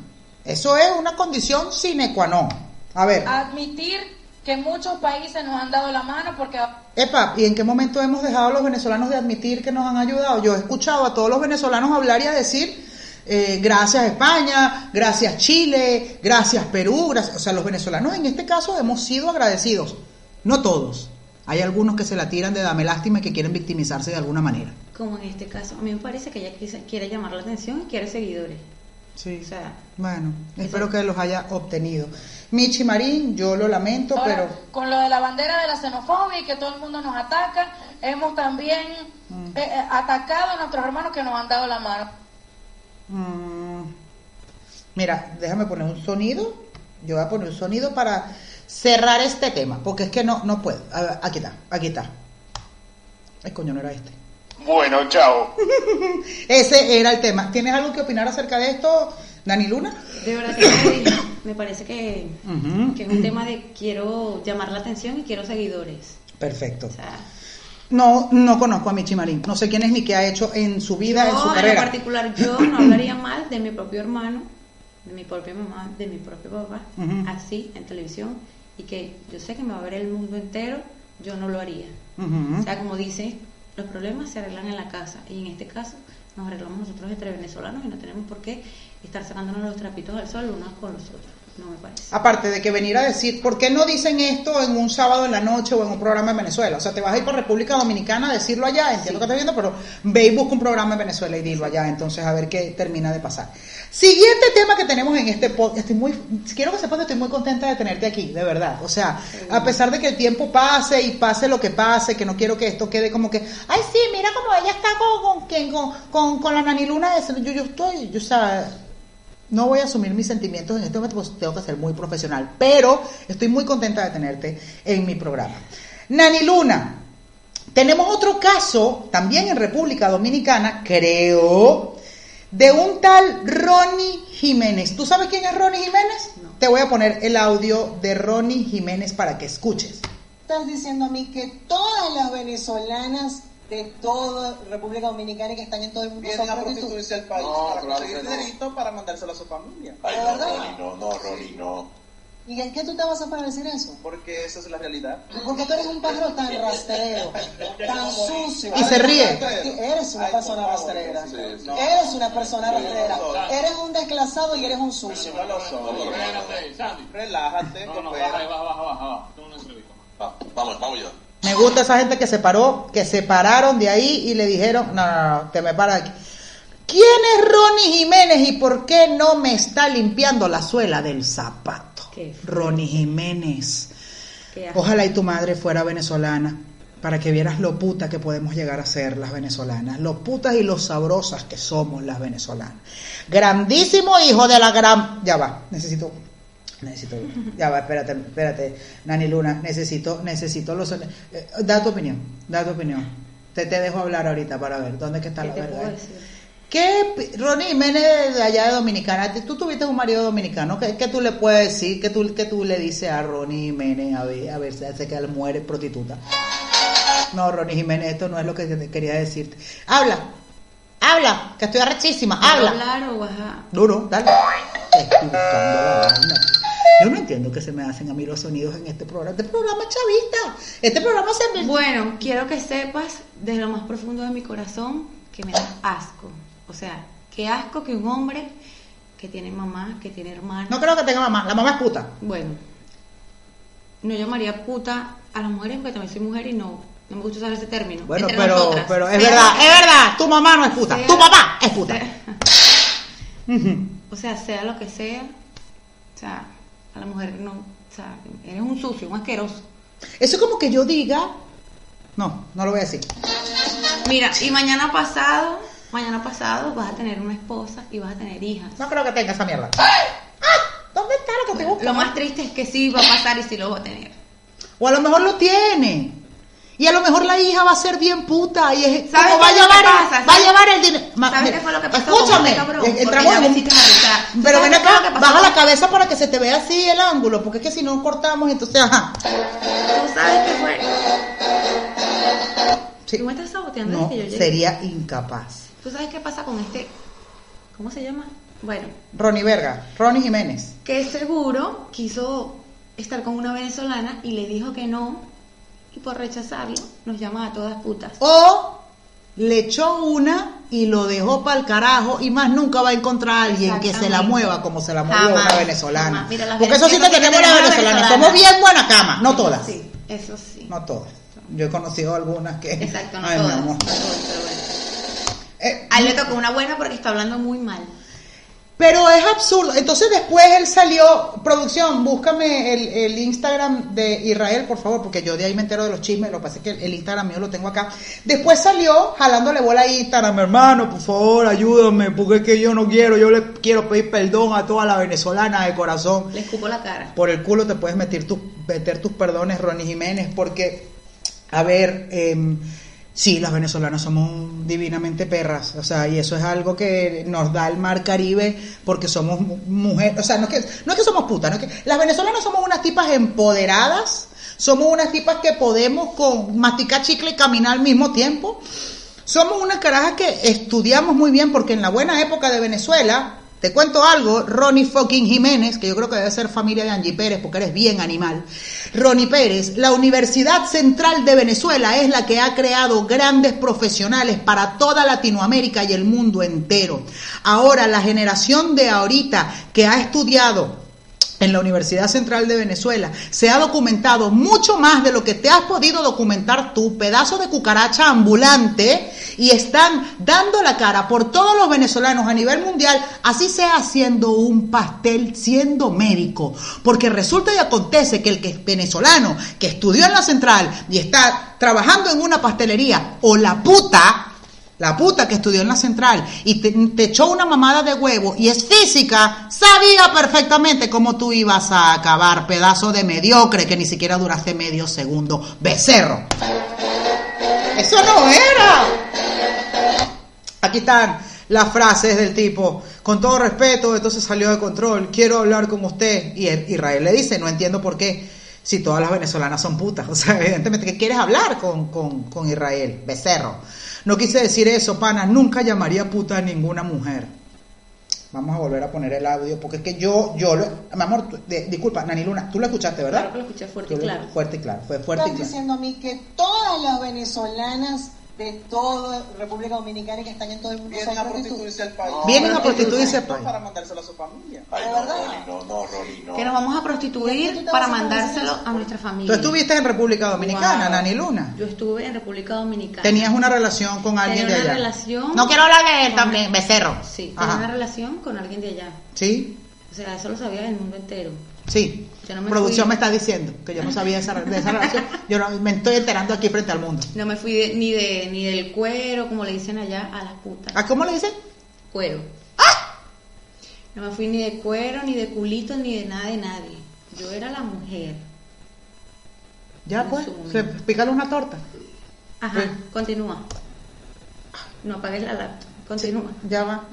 Eso es una condición sine qua non. A ver. admitir que muchos países nos han dado la mano porque Epa, ¿y en qué momento hemos dejado a los venezolanos de admitir que nos han ayudado? Yo he escuchado a todos los venezolanos hablar y a decir eh, gracias España, gracias Chile, gracias Perú, gracias, o sea, los venezolanos en este caso hemos sido agradecidos, no todos. Hay algunos que se la tiran de dame lástima y que quieren victimizarse de alguna manera. Como en este caso, a mí me parece que ella quise- quiere llamar la atención y quiere seguidores. Sí. O sea, Bueno, espero que los haya obtenido. Michi Marín, yo lo lamento, ahora, pero con lo de la bandera de la xenofobia y que todo el mundo nos ataca, hemos también Mm. eh, eh, atacado a nuestros hermanos que nos han dado la mano. Mm, Mira, déjame poner un sonido. Yo voy a poner un sonido para cerrar este tema, porque es que no, no puedo. A ver, aquí está, aquí está. Ay, coño, no era este. Bueno, chao. [laughs] Ese era el tema. ¿Tienes algo que opinar acerca de esto, Dani Luna? de verdad que me, [coughs] me parece que, es un tema de quiero llamar la atención y quiero seguidores. Perfecto. O sea, No, no conozco a Michi Marín. No sé quién es ni qué ha hecho en su vida, en yo, su en lo carrera. particular, yo no [coughs] hablaría mal de mi propio hermano, de mi propia mamá, de mi propio papá, así en televisión, y que yo sé que me va a ver el mundo entero, yo no lo haría. Ujú. O sea, como dice, los problemas se arreglan en la casa, y en este caso nos arreglamos nosotros entre venezolanos y no tenemos por qué estar sacándonos los trapitos al sol unos con los otros. No me parece. Aparte de que venir a decir, ¿por qué no dicen esto en un sábado en la noche o en un programa en Venezuela? O sea, te vas a ir para República Dominicana a decirlo allá, entiendo que estás viendo, pero ve y busca un programa en Venezuela y dilo allá, entonces a ver qué termina de pasar. Siguiente tema que tenemos en este podcast, estoy muy, quiero que sepas que estoy muy contenta de tenerte aquí, de verdad. O sea, a pesar de que el tiempo pase y pase lo que pase, que no quiero que esto quede como que, ay sí, mira como ella está con, con, con, con, con la naniluna, esa". yo, yo estoy, yo, sea, no voy a asumir mis sentimientos en este momento, pues tengo que ser muy profesional. Pero estoy muy contenta de tenerte en mi programa. Nani Luna, tenemos otro caso, también en República Dominicana, creo, de un tal Ronnie Jiménez. ¿Tú sabes quién es Ronnie Jiménez? No. Te voy a poner el audio de Ronnie Jiménez para que escuches. Estás diciendo a mí que todas las venezolanas de toda República Dominicana y que están en todo el mundo Vienen son a prostituirse al país No, para claro conseguir que no. dinerito para mandárselo a su familia. Ay, ¿De no, verdad? Ronnie, no, no, Ronnie, no. ¿Y en qué tú te vas a para decir eso? Porque esa es la realidad. Porque tú eres un pájaro tan rastrero, tan [laughs] sucio. Y se ríe. Eres una persona rastrera. Eres una persona rastrera. Eres un desclasado y eres un sucio. No lo soy. Relájate, No, no, coopera. baja, baja, baja, vamos, vamos ya. Me gusta esa gente que se paró, que se pararon de ahí y le dijeron, no, no, no, te me para aquí. ¿Quién es Ronnie Jiménez y por qué no me está limpiando la suela del zapato? Ronnie Jiménez. Ojalá y tu madre fuera venezolana para que vieras lo puta que podemos llegar a ser las venezolanas, lo putas y lo sabrosas que somos las venezolanas. Grandísimo hijo de la gran... Ya va, necesito... Necesito... Ya va, espérate, espérate, Nani Luna, necesito, necesito los... eh, da tu opinión, da tu opinión. Te, te dejo hablar ahorita para ver dónde es que está ¿Qué la te verdad. puedo decir? ¿Qué, Ronnie Jiménez de allá de Dominicana? Tú tuviste un marido dominicano, ¿qué, qué tú le puedes decir? ¿Qué tú, qué tú le dices a Ronnie Jiménez? A ver, a ver si hace que él muere prostituta. No, Ronnie Jiménez, esto no es lo que te quería decirte. Habla, habla, que estoy arrechísima, ¿Puedo habla. hablar o a...? Duro, dale. Estoy buscando la vaina. Yo no entiendo que se me hacen a mí los sonidos en este programa. Este programa es chavista. Este programa se me... Bueno, quiero que sepas desde lo más profundo de mi corazón que me da asco. O sea, qué asco que un hombre que tiene mamá, que tiene hermana. No creo que tenga mamá. La mamá es puta. Bueno, no llamaría puta a las mujeres porque también soy mujer y no, no me gusta usar ese término. Bueno, Entre pero, nosotras. pero es Sea- verdad, es verdad. Tu mamá no es puta. sea- Tu papá es puta. [laughs] sea- o sea, sea lo que sea, o sea, a la mujer no, o sea, eres un sucio, un asqueroso. Eso es como que yo diga. No, no lo voy a decir. Mira, y mañana pasado, mañana pasado vas a tener una esposa y vas a tener hijas. No creo que tenga esa mierda. ¡Ah! ¿Dónde está lo que te busca? Lo más triste es que sí va a pasar y sí lo va a tener. O a lo mejor lo tiene. Y a lo mejor la hija va a ser bien puta y es ¿Sabes como va llevar pasa? va a llevar el dinero. ¿Sabes qué fue lo que pasó Escúchame, este cabrón? entramos ya en un- hiciste arreglar. ¿Tú Pero ven acá, baja la cabeza para que se te vea así el ángulo, porque es que si no cortamos, entonces, ajá. ¿Tú sabes qué fue? Sí. ¿Tú me estás saboteando No, que yo llegué? sería incapaz. ¿Tú sabes qué pasa con este? ¿Cómo se llama? Bueno, Ronnie Verga, Ronnie Jiménez. que seguro quiso estar con una venezolana y le dijo que no y por rechazarlo nos llama a todas putas. O le echó una y lo dejó para el carajo y más nunca va a encontrar a alguien que se la mueva como se la Jamás, una venezolana. Mira, Porque eso sí que venezolanas tenemos las venezolanas. Somos bien buena cama, no todas. Sí, eso sí. No todas. Yo he conocido algunas que... Exacto, no Ay, todas. amor. no todas, pero bueno. Eh, A él le tocó una buena porque está hablando muy mal. Pero es absurdo. Entonces después él salió, producción, búscame el, el Instagram de Israel, por favor, porque yo de ahí me entero de los chismes, lo que pasa es que el, el Instagram mío lo tengo acá. Después salió jalándole bola a Instagram, hermano, por favor, ayúdame, porque es que yo no quiero, yo le quiero pedir perdón a todas las venezolanas de corazón. Le escupo la cara. Por el culo te puedes meter, tus meter tus perdones, Ronnie Jiménez, porque, a ver, eh, sí, las venezolanas somos divinamente perras, o sea, y eso es algo que nos da el mar Caribe porque somos mujeres, o sea, no es, que, no es que somos putas, no es que las venezolanas somos unas tipas empoderadas, somos unas tipas que podemos con masticar chicle y caminar al mismo tiempo. Somos unas carajas que estudiamos muy bien porque en la buena época de Venezuela, te cuento algo, Ronnie fucking Jiménez, que yo creo que debe ser familia de Angie Pérez porque eres bien animal. Ronnie Pérez, la Universidad Central de Venezuela es la que ha creado grandes profesionales para toda Latinoamérica y el mundo entero. Ahora, la generación de ahorita que ha estudiado en la Universidad Central de Venezuela se ha documentado mucho más de lo que te has podido documentar tú, pedazo de cucaracha ambulante, y están dando la cara por todos los venezolanos a nivel mundial, así sea haciendo un pastel siendo médico. Porque resulta y acontece que el que es venezolano, que estudió en la Central y está trabajando en una pastelería, o la puta, la puta que estudió en la central y te, echó una mamada de huevo y es física, sabía perfectamente cómo tú ibas a acabar, pedazo de mediocre que ni siquiera duraste medio segundo. Becerro. Eso no era. Aquí están las frases del tipo, con todo respeto, esto se salió de control, quiero hablar con usted. Y Israel le dice, no entiendo por qué si todas las venezolanas son putas. [laughs] O sea, evidentemente, ¿qué quieres hablar con, con, con Israel? Becerro. No quise decir eso, pana. Nunca llamaría puta a ninguna mujer. Vamos a volver a poner el audio, porque es que yo, yo, lo, mi amor, tú- de- disculpa, Nani Luna, tú lo escuchaste, ¿verdad? Claro que lo escuché fuerte y claro. Fuerte y claro, fue fuerte y claro. diciendo a mí que todas las venezolanas de toda República Dominicana y que están en todo el mundo Vienen a prostituirse al país. Vienen a prostituirse al país. Para mandárselo a su familia. Ay, ¿De no, verdad? No, no, Ronnie, no. Que nos vamos a ¿Y qué tú prostituir para a mandárselo eso? a nuestra Tú familia. estuviste en República Dominicana, Wow. Nani Luna. Yo estuve en República Dominicana. Tenías una relación con alguien Tenía de una allá. relación. No quiero hablar de él también, becerro. Sí, tenía Ajá. una relación con alguien de allá. Sí, O sea, eso lo sabía el mundo entero. sí. No me Producción fui- me está diciendo que yo no sabía esa, de esa relación. Yo no- me estoy enterando aquí frente al mundo. No me fui de- ni de ni del cuero, como le dicen allá, a las putas. ¿A cómo le dicen? Cuero. ¡Ah! No me fui ni de cuero, ni de culito, ni de nada de nadie. Yo era la mujer. Ya En pues, pícale una torta. Ajá, Sí. continúa. No apagues la laptop. Continúa. Ya va,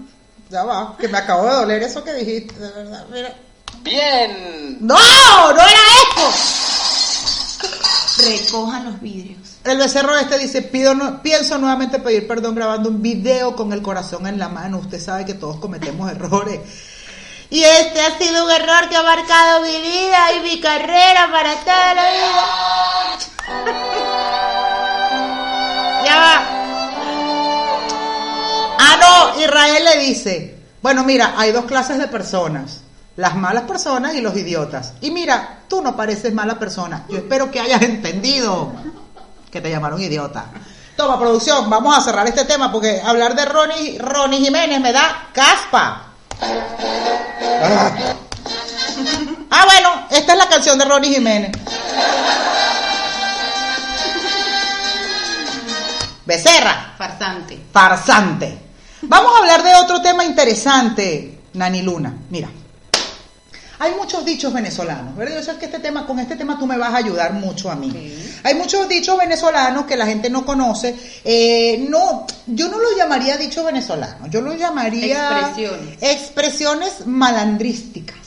ya va, que me acabo de doler eso que dijiste, de verdad. Mira. Bien. ¡No! ¡No era esto! Recojan los vidrios. El becerro este dice, pido no- pienso nuevamente pedir perdón grabando un video con el corazón en la mano. Usted sabe que todos cometemos errores. Y este ha sido un error que ha marcado mi vida y mi carrera para toda la vida. [laughs] ya va. Ah, no, Israel le dice, bueno, mira, hay dos clases de personas, las malas personas y los idiotas. Y mira, tú no pareces mala persona. Yo espero que hayas entendido que te llamaron idiota. Toma, producción, vamos a cerrar este tema porque hablar de Ronnie, Ronnie Jiménez me da caspa. Ah. Ah, bueno, esta es la canción de Ronnie Jiménez. Becerra Farsante. farsante. Vamos a hablar de otro tema interesante, Nani Luna. Mira, hay muchos dichos venezolanos, ¿verdad? Yo sé que este tema, con este tema tú me vas a ayudar mucho a mí. Hay muchos dichos venezolanos que la gente no conoce. Eh, no, yo no lo llamaría dichos venezolanos, yo lo llamaría Expresiones. expresiones malandrísticas.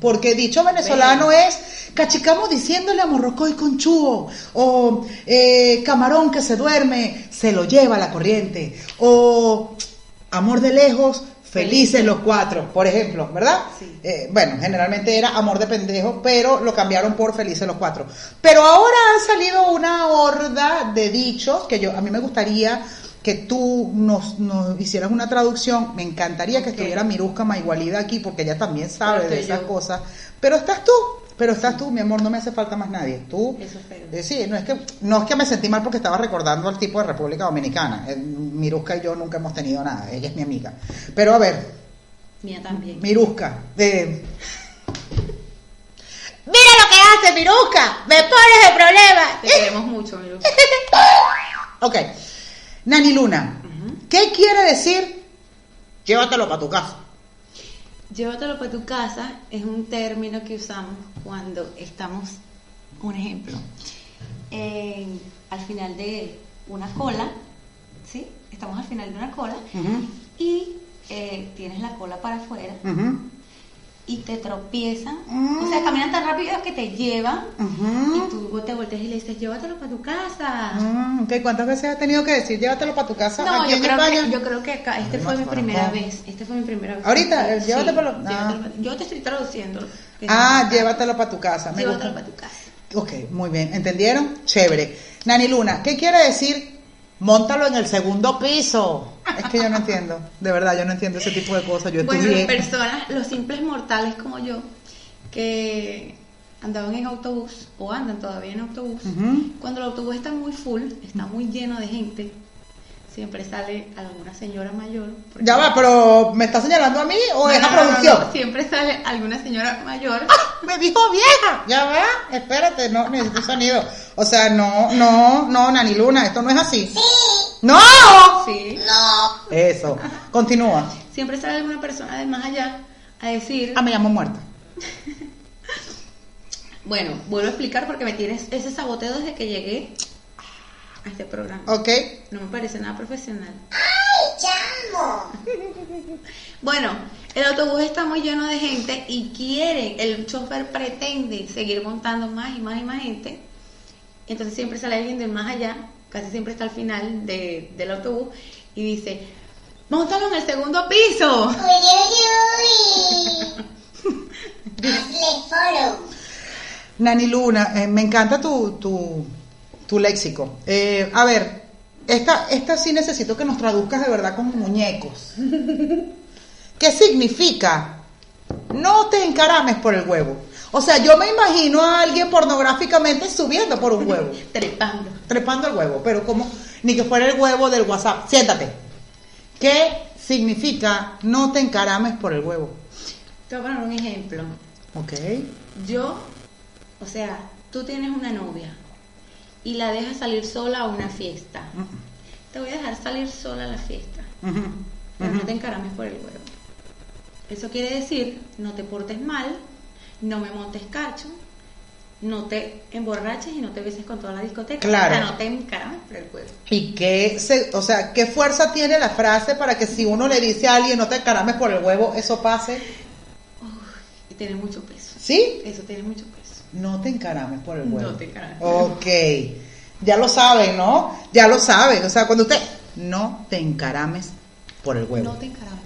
Porque dicho venezolano es cachicamo diciéndole a morrocoy con chuo, o eh, camarón que se duerme, se lo lleva la corriente, o amor de lejos, felices los cuatro, por ejemplo, ¿verdad? Sí. Eh, bueno, generalmente era amor de pendejo, pero lo cambiaron por felices los cuatro. Pero ahora ha salido una horda de dichos que yo a mí me gustaría que tú nos, nos hicieras una traducción. Me encantaría que estuviera Mirusca Maigualida aquí porque ella también sabe de esas yo. cosas. Pero estás tú, pero estás tú, mi amor, no me hace falta más nadie. Tú, Eso espero. eh, sí, no es que no es que me sentí mal porque estaba recordando al tipo de República Dominicana. Eh, Mirusca y yo nunca hemos tenido nada. Ella es mi amiga. Pero a ver, Mía también. Mirusca, eh, [laughs] Mira lo que hace Mirusca, me pones el problema. Te queremos mucho, Miru. [laughs] Ok, Nani Luna, ¿qué quiere decir? Llévatelo para tu casa. Llévatelo para tu casa es un término que usamos cuando estamos, un ejemplo, en- al final de una cola, ¿sí? Estamos al final de una cola y eh, tienes la cola para afuera y te tropiezan, Mm. o sea, caminan tan rápido que te llevan y tú te volteas y le dices, llévatelo para tu casa. Mm, ¿Cuántas veces has tenido que decir llévatelo para tu casa No, aquí yo en creo, España? que, yo creo que acá, este Ay, fue mi primera vez. Este fue mi primera vez. Ahorita, Sí, llévatelo- ah. llévatelo- Yo te estoy traduciendo. Ah, llévatelo para tu casa. Me Llévatelo para tu casa. Ok, muy bien. ¿Entendieron? Chévere. Nani Luna, ¿qué quiere decir? Móntalo en el segundo piso. Es que yo no entiendo. De verdad, yo no entiendo ese tipo de cosas. Yo Bueno, las personas, los simples mortales como yo, que andaban en autobús o andan todavía en autobús. Cuando el autobús está muy full, está muy lleno de gente, siempre sale alguna señora mayor. Ya va, pero ¿me está señalando a mí o No, es la no, producción? no, Siempre sale alguna señora mayor. Me dijo vieja. Ya va, espérate, no, necesito sonido. O sea, no, no, no, Nani Luna, esto no es así. ¡No! Sí. No. Eso, continúa. Siempre sale alguna persona de más allá a decir, Ah, me llamo muerta. [laughs] bueno, vuelvo a explicar porque me tienes ese saboteo desde que llegué a este programa. ¿Ok? No me parece nada profesional. Chamo. [laughs] Bueno, el autobús está muy lleno de gente y quiere, el chofer pretende seguir montando más y más y más gente. Entonces siempre sale alguien de más allá, casi siempre está al final de- del autobús y dice, montalo en el segundo piso. Uy, uy, uy. Hazle follow. Nani Luna, eh, me encanta tu, tu, tu léxico. Eh, a ver, esta, esta sí necesito que nos traduzcas de verdad como muñecos. [laughs] ¿Qué significa? No te encarames por el huevo. O sea, yo me imagino a alguien pornográficamente subiendo por un huevo, [laughs] Trepando. trepando el huevo, pero como ni que fuera el huevo del WhatsApp. Siéntate. ¿Qué significa no te encarames por el huevo? Te voy a poner un ejemplo. Ok. Yo, o sea, tú tienes una novia y la dejas salir sola a una fiesta. Te voy a dejar salir sola a la fiesta, pero no te encarames por el huevo. Eso quiere decir, no te portes mal, no me montes cacho, no te emborraches y no te beses con toda la discoteca. Claro. O sea, no te encarames por el huevo. ¿Y qué, se, o sea, qué fuerza tiene la frase para que si uno le dice a alguien no te encarames por el huevo, eso pase? Y tiene mucho peso. ¿Sí? Eso tiene mucho peso. No te encarames por el huevo. No te encarames Ok. Ya lo saben, ¿no? Ya lo saben. O sea, cuando usted... No te encarames por el huevo. No te encarames.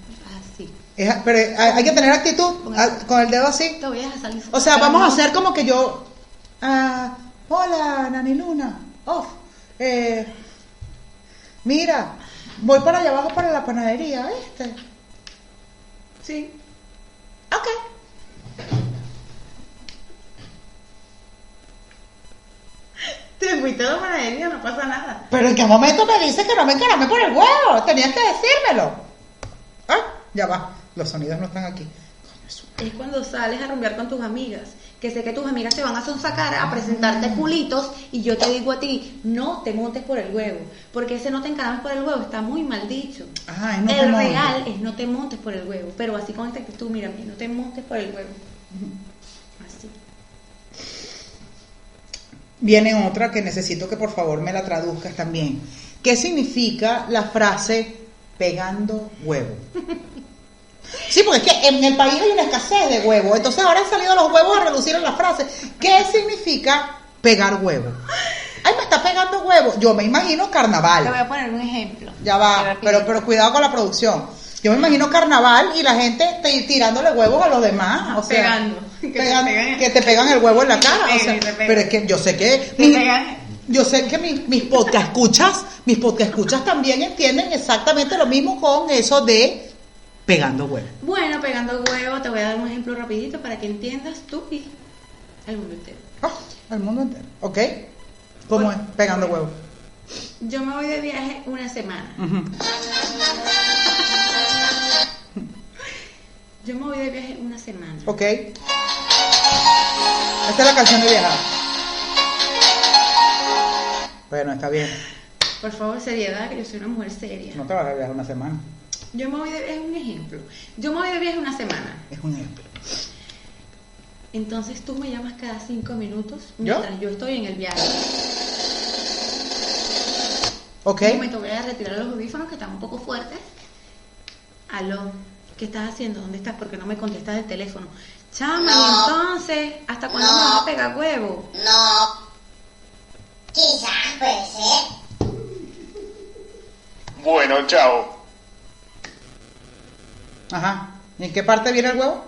Así. Es- pero hay, hay que tener actitud Con el- ah, el dedo así. Te voy a dejar salir O sea, vamos a hacer como que yo... ah, hola, Nani Luna. Off. Eh, mira, voy para allá abajo para la panadería, ¿viste? Sí. Ok. Te fuiste a la panadería, no pasa nada. Pero en qué momento me dices que no me encarame por el huevo. Tenías que decírmelo. Ah, ya va. Los sonidos no están aquí. Es cuando sales a rumbear con tus amigas, que sé que tus amigas te van a sonsacar a presentarte culitos y yo te digo a ti, no te montes por el huevo, porque ese no te encarames por el huevo está muy mal dicho. Ah, es no el real es no te montes por el huevo, pero así con esta actitud, mira, no te montes por el huevo. Así. Viene otra que necesito que por favor me la traduzcas también. ¿Qué significa la frase pegando huevo? [laughs] Sí, porque es que en el país hay una escasez de huevos. Entonces ahora han salido los huevos a reducir en la frase. ¿Qué significa pegar huevo? Ay, me está pegando huevo. Yo me imagino Te voy carnaval. a poner un ejemplo. Ya va, pero, pero cuidado con la producción. Yo me imagino carnaval y la gente te- tirándole huevos a los demás. O sea, Pegando. [laughs] Que te pegan- pegan- que te pegan el huevo en la cara. o sea, pero es que yo sé que mi- yo sé que mi- mis podcast escuchas, mis podcast escuchas también entienden exactamente lo mismo con eso de pegando huevos. Bueno, pegando huevo, te voy a dar un ejemplo rapidito para que entiendas tú y el mundo entero. Ah, el mundo entero, ¿ok? ¿Cómo es? Pegando huevos. Yo me voy de viaje una semana. Yo me voy de viaje una semana. ¿Ok? Esta es la canción de viajar. Bueno, está bien. Por favor, seriedad, que yo soy una mujer seria. No te vas a viajar una semana. Yo me voy de es un ejemplo. Yo me voy de viaje una semana. Es un ejemplo. Entonces tú me llamas cada cinco minutos mientras yo estoy en el viaje. ¿Ok? Un momento, voy a retirar los audífonos que están un poco fuertes. Aló, ¿qué estás haciendo? ¿Dónde estás? Porque no me contestas el teléfono. Chama, y No. entonces, ¿hasta cuándo No. me vas a pegar huevo? No. Quizás puede ser. Bueno, chao. Ajá. ¿Y en qué parte viene el huevo?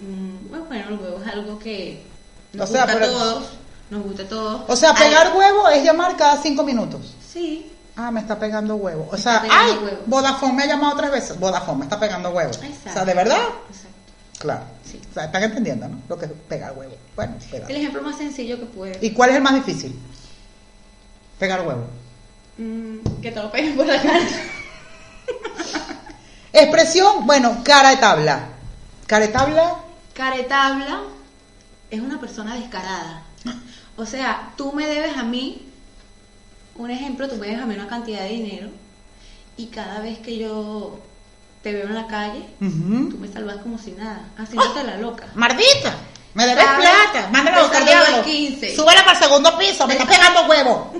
Mm, bueno, bueno, el huevo es algo que nos O sea, gusta pero- a todos. Nos gusta a todos. O sea, Ay, pegar huevo es llamar cada cinco minutos. Sí, Ah, me está pegando huevo. O Me sea, ay, huevo. Vodafone me ha llamado tres veces. Vodafone me está pegando huevo. exacto. O sea, ¿de verdad? Exacto. Claro. Sí. O sea, están entendiendo, ¿no? Lo que es pegar huevo. Bueno, pegar. El ejemplo más sencillo que puede. ¿Y cuál es el más difícil? Pegar huevo. Mm, que te lo peguen por la cara. [laughs] Expresión, bueno, cara de tabla. Cara de tabla, Caretabla es una persona descarada. O sea, tú me debes a mí, un ejemplo, tú me debes a mí una cantidad de dinero y cada vez que yo te veo en la calle, Ujú. tú me saludas como si nada, haciéndote la loca. [gasps] Mardita, me debes ¿Sabes? plata. Mándala a Te buscar saludo diablo. el 15. Súbela para el segundo piso, me está pegando [laughs] huevo.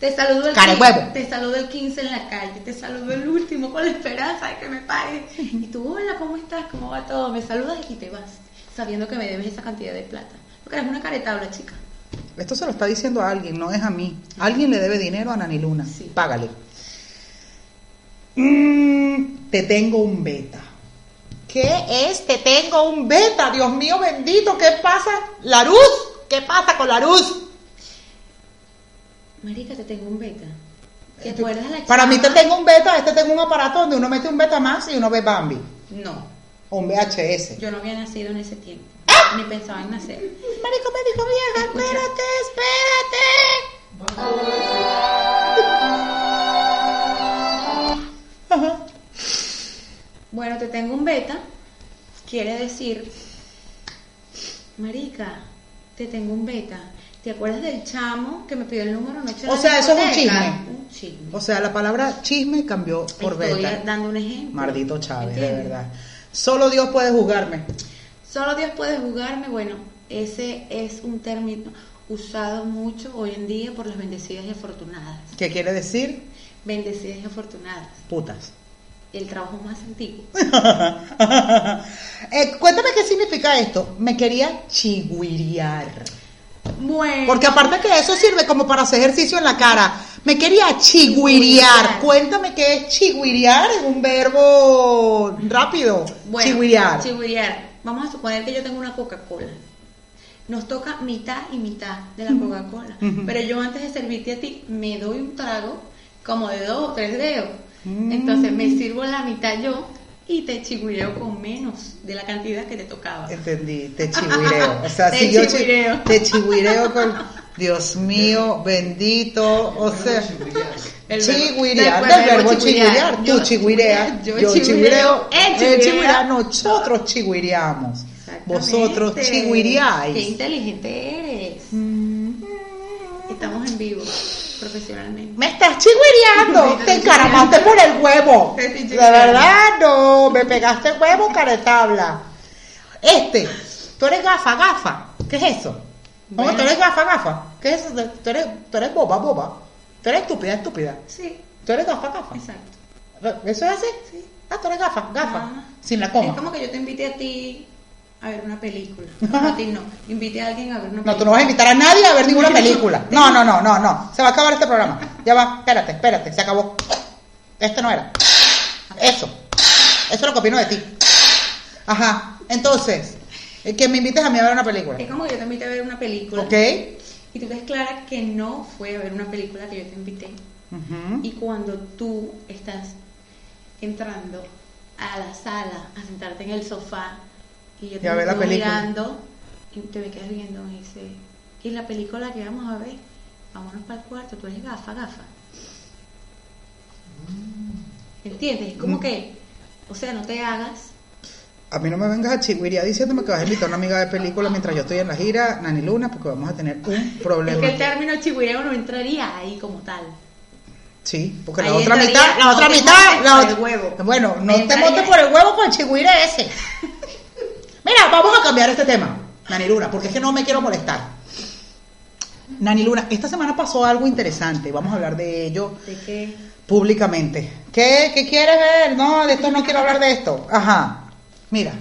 Te saludo el Care 15, huevo. te saludo el 15 en la calle, te saludo el último con la esperanza de que me pagues. [laughs] Y tú, hola, ¿cómo estás? ¿Cómo va todo? Me saludas y te vas, sabiendo que me debes esa cantidad de plata. Porque eres una caretabla, chica. Esto se lo está diciendo a alguien, no es a mí. Alguien le debe dinero a Nani Luna. Sí. Págale. Mm, te tengo un beta. ¿Qué es? Te tengo un beta. Dios mío bendito, ¿qué pasa? La luz. ¿Qué pasa con la luz? Marica, te tengo un beta. ¿Te acuerdas de la Para mí te tengo un beta, este tengo un aparato donde uno mete un beta más y uno ve Bambi. No, O un VHS. yo no había nacido en ese tiempo. Ni pensaba en nacer. Marico me dijo vieja, espérate, espérate. Ajá. Bueno, te tengo un beta. Quiere decir, Marica, te tengo un beta. ¿Te acuerdas del chamo que me pidió el número anoche? en O sea, eso es un chisme. Un chisme. O sea, la palabra chisme cambió por Estoy beta. dando un ejemplo. Maldito Chávez, de verdad. Solo Dios puede juzgarme. Solo Dios puede juzgarme. Bueno, ese es un término usado mucho hoy en día por las bendecidas y afortunadas. ¿Qué quiere decir? Bendecidas y afortunadas. Putas. El trabajo más antiguo. [laughs] Eh, cuéntame qué significa esto. Me quería chigüiriar. Bueno. Porque aparte que eso sirve como para hacer ejercicio en la cara. Me quería chigüiriar. Cuéntame qué es chigüiriar. Es un verbo rápido. Bueno, chigüiriar. chigüiriar. Vamos a suponer que yo tengo una Coca-Cola. Nos toca mitad y mitad de la Coca-Cola. Pero yo antes de servirte a ti, me doy un trago como de dos o tres dedos. Mm. Entonces me sirvo la mitad yo y te chigüireo con menos de la cantidad que te tocaba. Entendí, [laughs] te chigüireo. O sea, Te si yo chi- chigüireo. te chigüireo con Dios mío, bendito. O sea, El chigüirear, del verbo chigüirear. Tú Yo- chigüireas, yo yo chigüireo, él chigüirea. chigüirea, nosotros chigüireamos. Vosotros Exactamente. Qué chigüireáis. inteligente eres. Mm. Estamos en vivo, profesionalmente. Me estás chigüireando, Sí, te te encaramaste por el huevo. [laughs] De verdad, no, me pegaste el huevo, caretabla. Este, tú eres gafa, gafa. ¿Qué es eso? Bueno. tú eres gafa, gafa. ¿Qué es eso? Tú eres, tú eres boba, boba. Tú eres estúpida, estúpida. Sí, Tú eres gafa, gafa. exacto. ¿Eso es así? Sí. Ah, tú eres gafa, gafa. Ah. Sin la Es coma. como que yo te invite a ti a ver una película. [laughs] No, a ti no. Invite a alguien a ver una película. No, tú no vas a invitar a nadie a ver ninguna [laughs] película. No, no, no, no, no. Se va a acabar este programa. Ya va, espérate, espérate, se acabó. Este no era. Eso. Eso es lo que opino de ti. Ajá. Entonces, eh, que me invites a mí a ver una película. Es como que yo te invite a ver una película. ¿Ok? Y tú ves clara que no fue a ver una película que yo te invité. Y cuando tú estás entrando a la sala a sentarte en el sofá y yo te a ver la estoy película. mirando y te me quedas viendo y dice, ¿y la película que vamos a ver? Vámonos para el cuarto, tú eres gafa, gafa. ¿Entiendes? Es como Mm. que, o sea, no te hagas. A mí no me vengas a chigüiría diciéndome que vas a invitar a una amiga de película mientras yo estoy en la gira, Nani Luna, porque vamos a tener un [laughs] Es problema. que el término chigüireo no entraría ahí como tal. Sí, porque la otra mitad, la otra mitad, la otra- huevo. Bueno, no te montes por el huevo con el chigüire ese. [laughs] Mira, vamos a cambiar este tema, Nani Luna, porque es que no me quiero molestar. Nani Luna, esta semana pasó algo interesante, vamos a hablar de ello De que públicamente. ¿Qué, ¿Qué quieres ver? No, de esto no quiero hablar de esto. Ajá. Mira,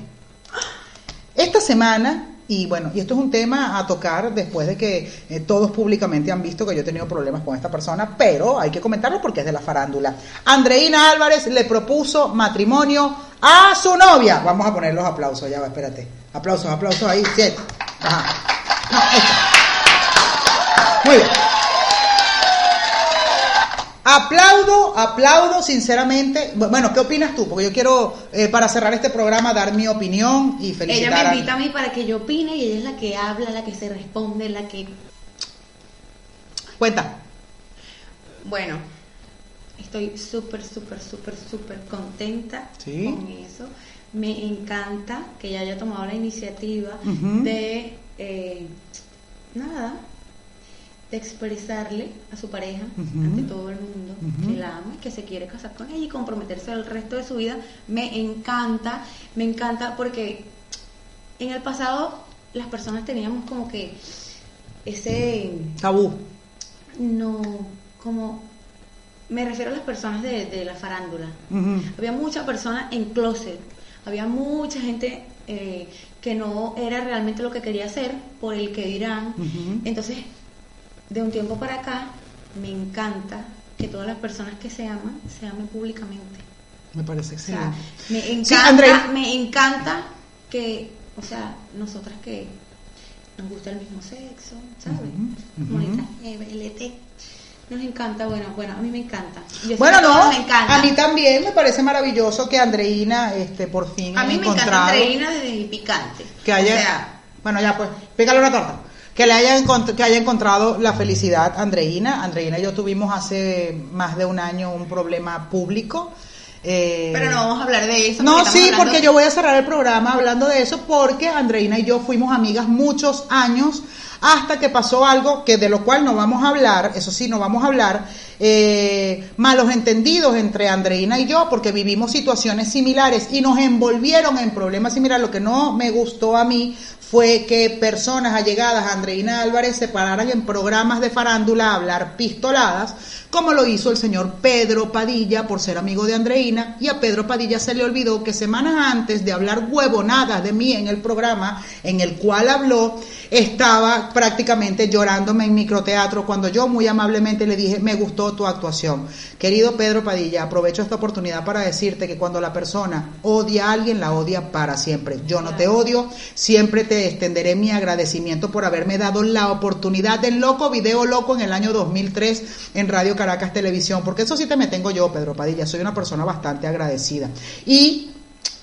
esta semana, y bueno, y esto es un tema a tocar después de que eh, todos públicamente han visto que yo he tenido problemas con esta persona, pero hay que comentarlo porque es de la farándula. Andreina Álvarez le propuso matrimonio a su novia. Vamos a poner los aplausos, ya va, espérate. Aplausos, aplausos ahí, siete. Ajá. Muy bien. Aplaudo, aplaudo sinceramente. Bu- Bueno, ¿qué opinas tú? Porque yo quiero, eh, para cerrar este programa, dar mi opinión y felicitar Ella me a- invita a mí para que yo opine y ella es la que habla, la que se responde, la que... Cuenta. Bueno, estoy súper, súper, súper, súper contenta Sí. con eso. Me encanta que ella haya tomado la iniciativa de, eh, nada, de expresarle a su pareja ante todo el mundo que la ama y que se quiere casar con ella y comprometerse al resto de su vida. Me encanta, me encanta porque en el pasado las personas teníamos como que ese Tabú. no, como me refiero a las personas de, de la farándula. Había muchas personas en closet, había mucha gente eh, que no era realmente lo que quería hacer por el que dirán. Entonces, de un tiempo para acá, me encanta que todas las personas que se aman se amen públicamente. Me parece O sea, excelente. me Sí, encanta, Andrea. me encanta que, o sea, nosotras que nos gusta el mismo sexo, ¿sabes? Eh, LT. Nos encanta, bueno, bueno, a mí me encanta. Yo Bueno, no, me encanta. a mí también me parece maravilloso que Andreina, este, por fin A mí me encanta encontrado Andreina desde el picante. que haya, O sea, bueno, ya pues, pícale una torta. Que le haya, que haya encontrado la felicidad Andreina. Andreina y yo tuvimos hace más de un año un problema público. eh, pero no vamos a hablar de eso. No, porque sí, hablando- porque yo voy a cerrar el programa hablando de eso porque Andreina y yo fuimos amigas muchos años hasta que pasó algo que de lo cual no vamos a hablar, eso sí, no vamos a hablar, eh, malos entendidos entre Andreina y yo porque vivimos situaciones similares y nos envolvieron en problemas similares. Lo que no me gustó a mí fue que personas allegadas a Andreina Álvarez se pararan en programas de farándula a hablar pistoladas, como lo hizo el señor Pedro Padilla por ser amigo de Andreina, y a Pedro Padilla se le olvidó que semanas antes de hablar huevonadas de mí en el programa en el cual habló, estaba prácticamente llorándome en microteatro cuando yo muy amablemente le dije, me gustó tu actuación. Querido Pedro Padilla, aprovecho esta oportunidad para decirte que cuando la persona odia a alguien, la odia para siempre. Yo no te odio, siempre te extenderé mi agradecimiento por haberme dado la oportunidad del loco video loco en el año 2003 en Radio Caracas Televisión, porque eso sí te me tengo yo, Pedro Padilla, soy una persona bastante agradecida. Y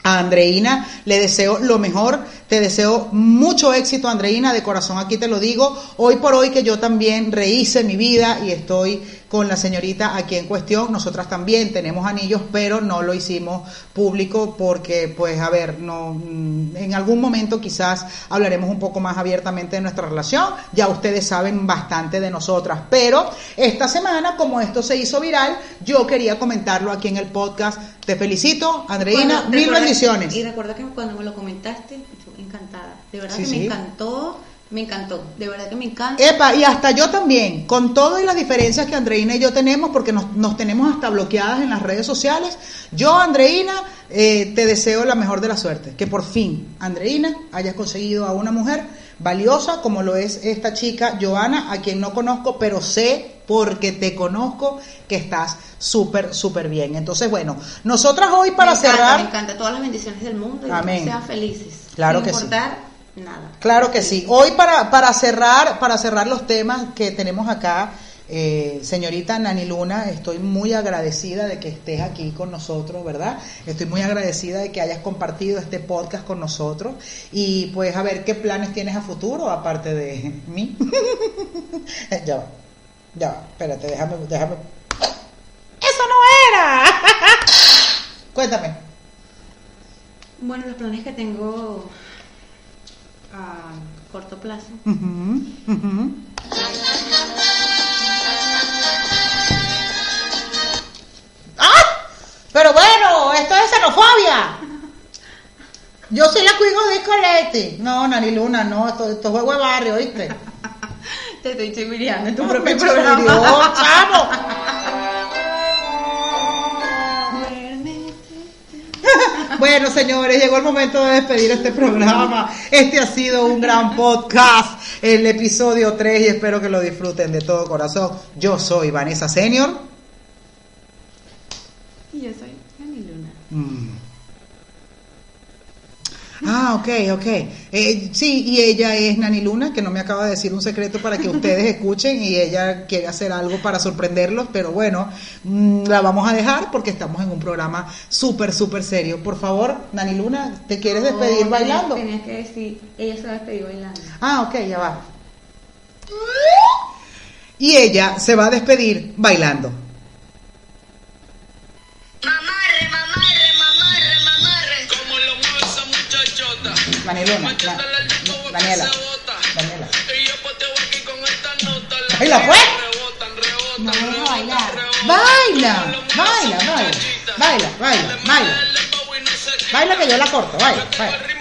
a Andreina le deseo lo mejor, te deseo mucho éxito Andreina, de corazón aquí te lo digo, hoy por hoy que yo también rehice mi vida y estoy con la señorita aquí en cuestión, nosotras también tenemos anillos, pero no lo hicimos público porque pues a ver, no mm, en algún momento quizás hablaremos un poco más abiertamente de nuestra relación, ya ustedes saben bastante de nosotras, pero esta semana como esto se hizo viral, yo quería comentarlo aquí en el podcast. Te felicito, Andreina, mil bendiciones. Y recuerda que cuando me lo comentaste, encantada. De verdad Sí, que sí. me encantó, me encantó. De verdad que me encanta. Epa, y hasta yo también, con todas las diferencias que Andreina y yo tenemos, porque nos, nos tenemos hasta bloqueadas en las redes sociales, yo, Andreina, eh, te deseo la mejor de la suerte. Que por fin, Andreina, hayas conseguido a una mujer valiosa como lo es esta chica, Joana, a quien no conozco, pero sé, porque te conozco, que estás súper, súper bien. Entonces, bueno, nosotras hoy para me encanta, cerrar... Me encanta todas las bendiciones del mundo y Amén. que sean felices. Claro que sí. importar nada. Claro que sí. Hoy para, para cerrar, para cerrar los temas que tenemos acá, eh, señorita Nani Luna, estoy muy agradecida de que estés aquí con nosotros, ¿verdad? Estoy muy agradecida de que hayas compartido este podcast con nosotros y pues a ver qué planes tienes a futuro aparte de [laughs] mí. [laughs] ya va, ya espérate, déjame, déjame. Eso no era. [laughs] Cuéntame. Bueno, los planes que tengo a corto plazo. ¡Ah! Pero bueno, esto es xenofobia. Yo soy la cuigo de Colete. No, Nani Luna, no, esto, esto es juego de barrio, ¿oíste? Te estoy chiviriando en tu No, propio programa. chivirió, chamo. Bueno, señores, llegó el momento de despedir este programa. Este ha sido un gran podcast, el episodio 3, y espero que lo disfruten de todo corazón. Yo soy Vanessa Senior. Y yo soy Ani Luna. Mm. Ah, ok, ok. Eh, sí, y ella es Nani Luna, que no me acaba de decir un secreto para que ustedes escuchen y ella quiere hacer algo para sorprenderlos, pero bueno, mm, la vamos a dejar porque estamos en un programa súper, súper serio. Por favor, Nani Luna, ¿te quieres despedir bailando? Tenías que decir, ella se va a despedir bailando. Ah, ok, ya va. Y ella se va a despedir bailando. Con esta nota. La Baila, pues. No deja bailar. Baila, baila, baila, baila, baila, baila. Baila que yo la corto, baila, baila.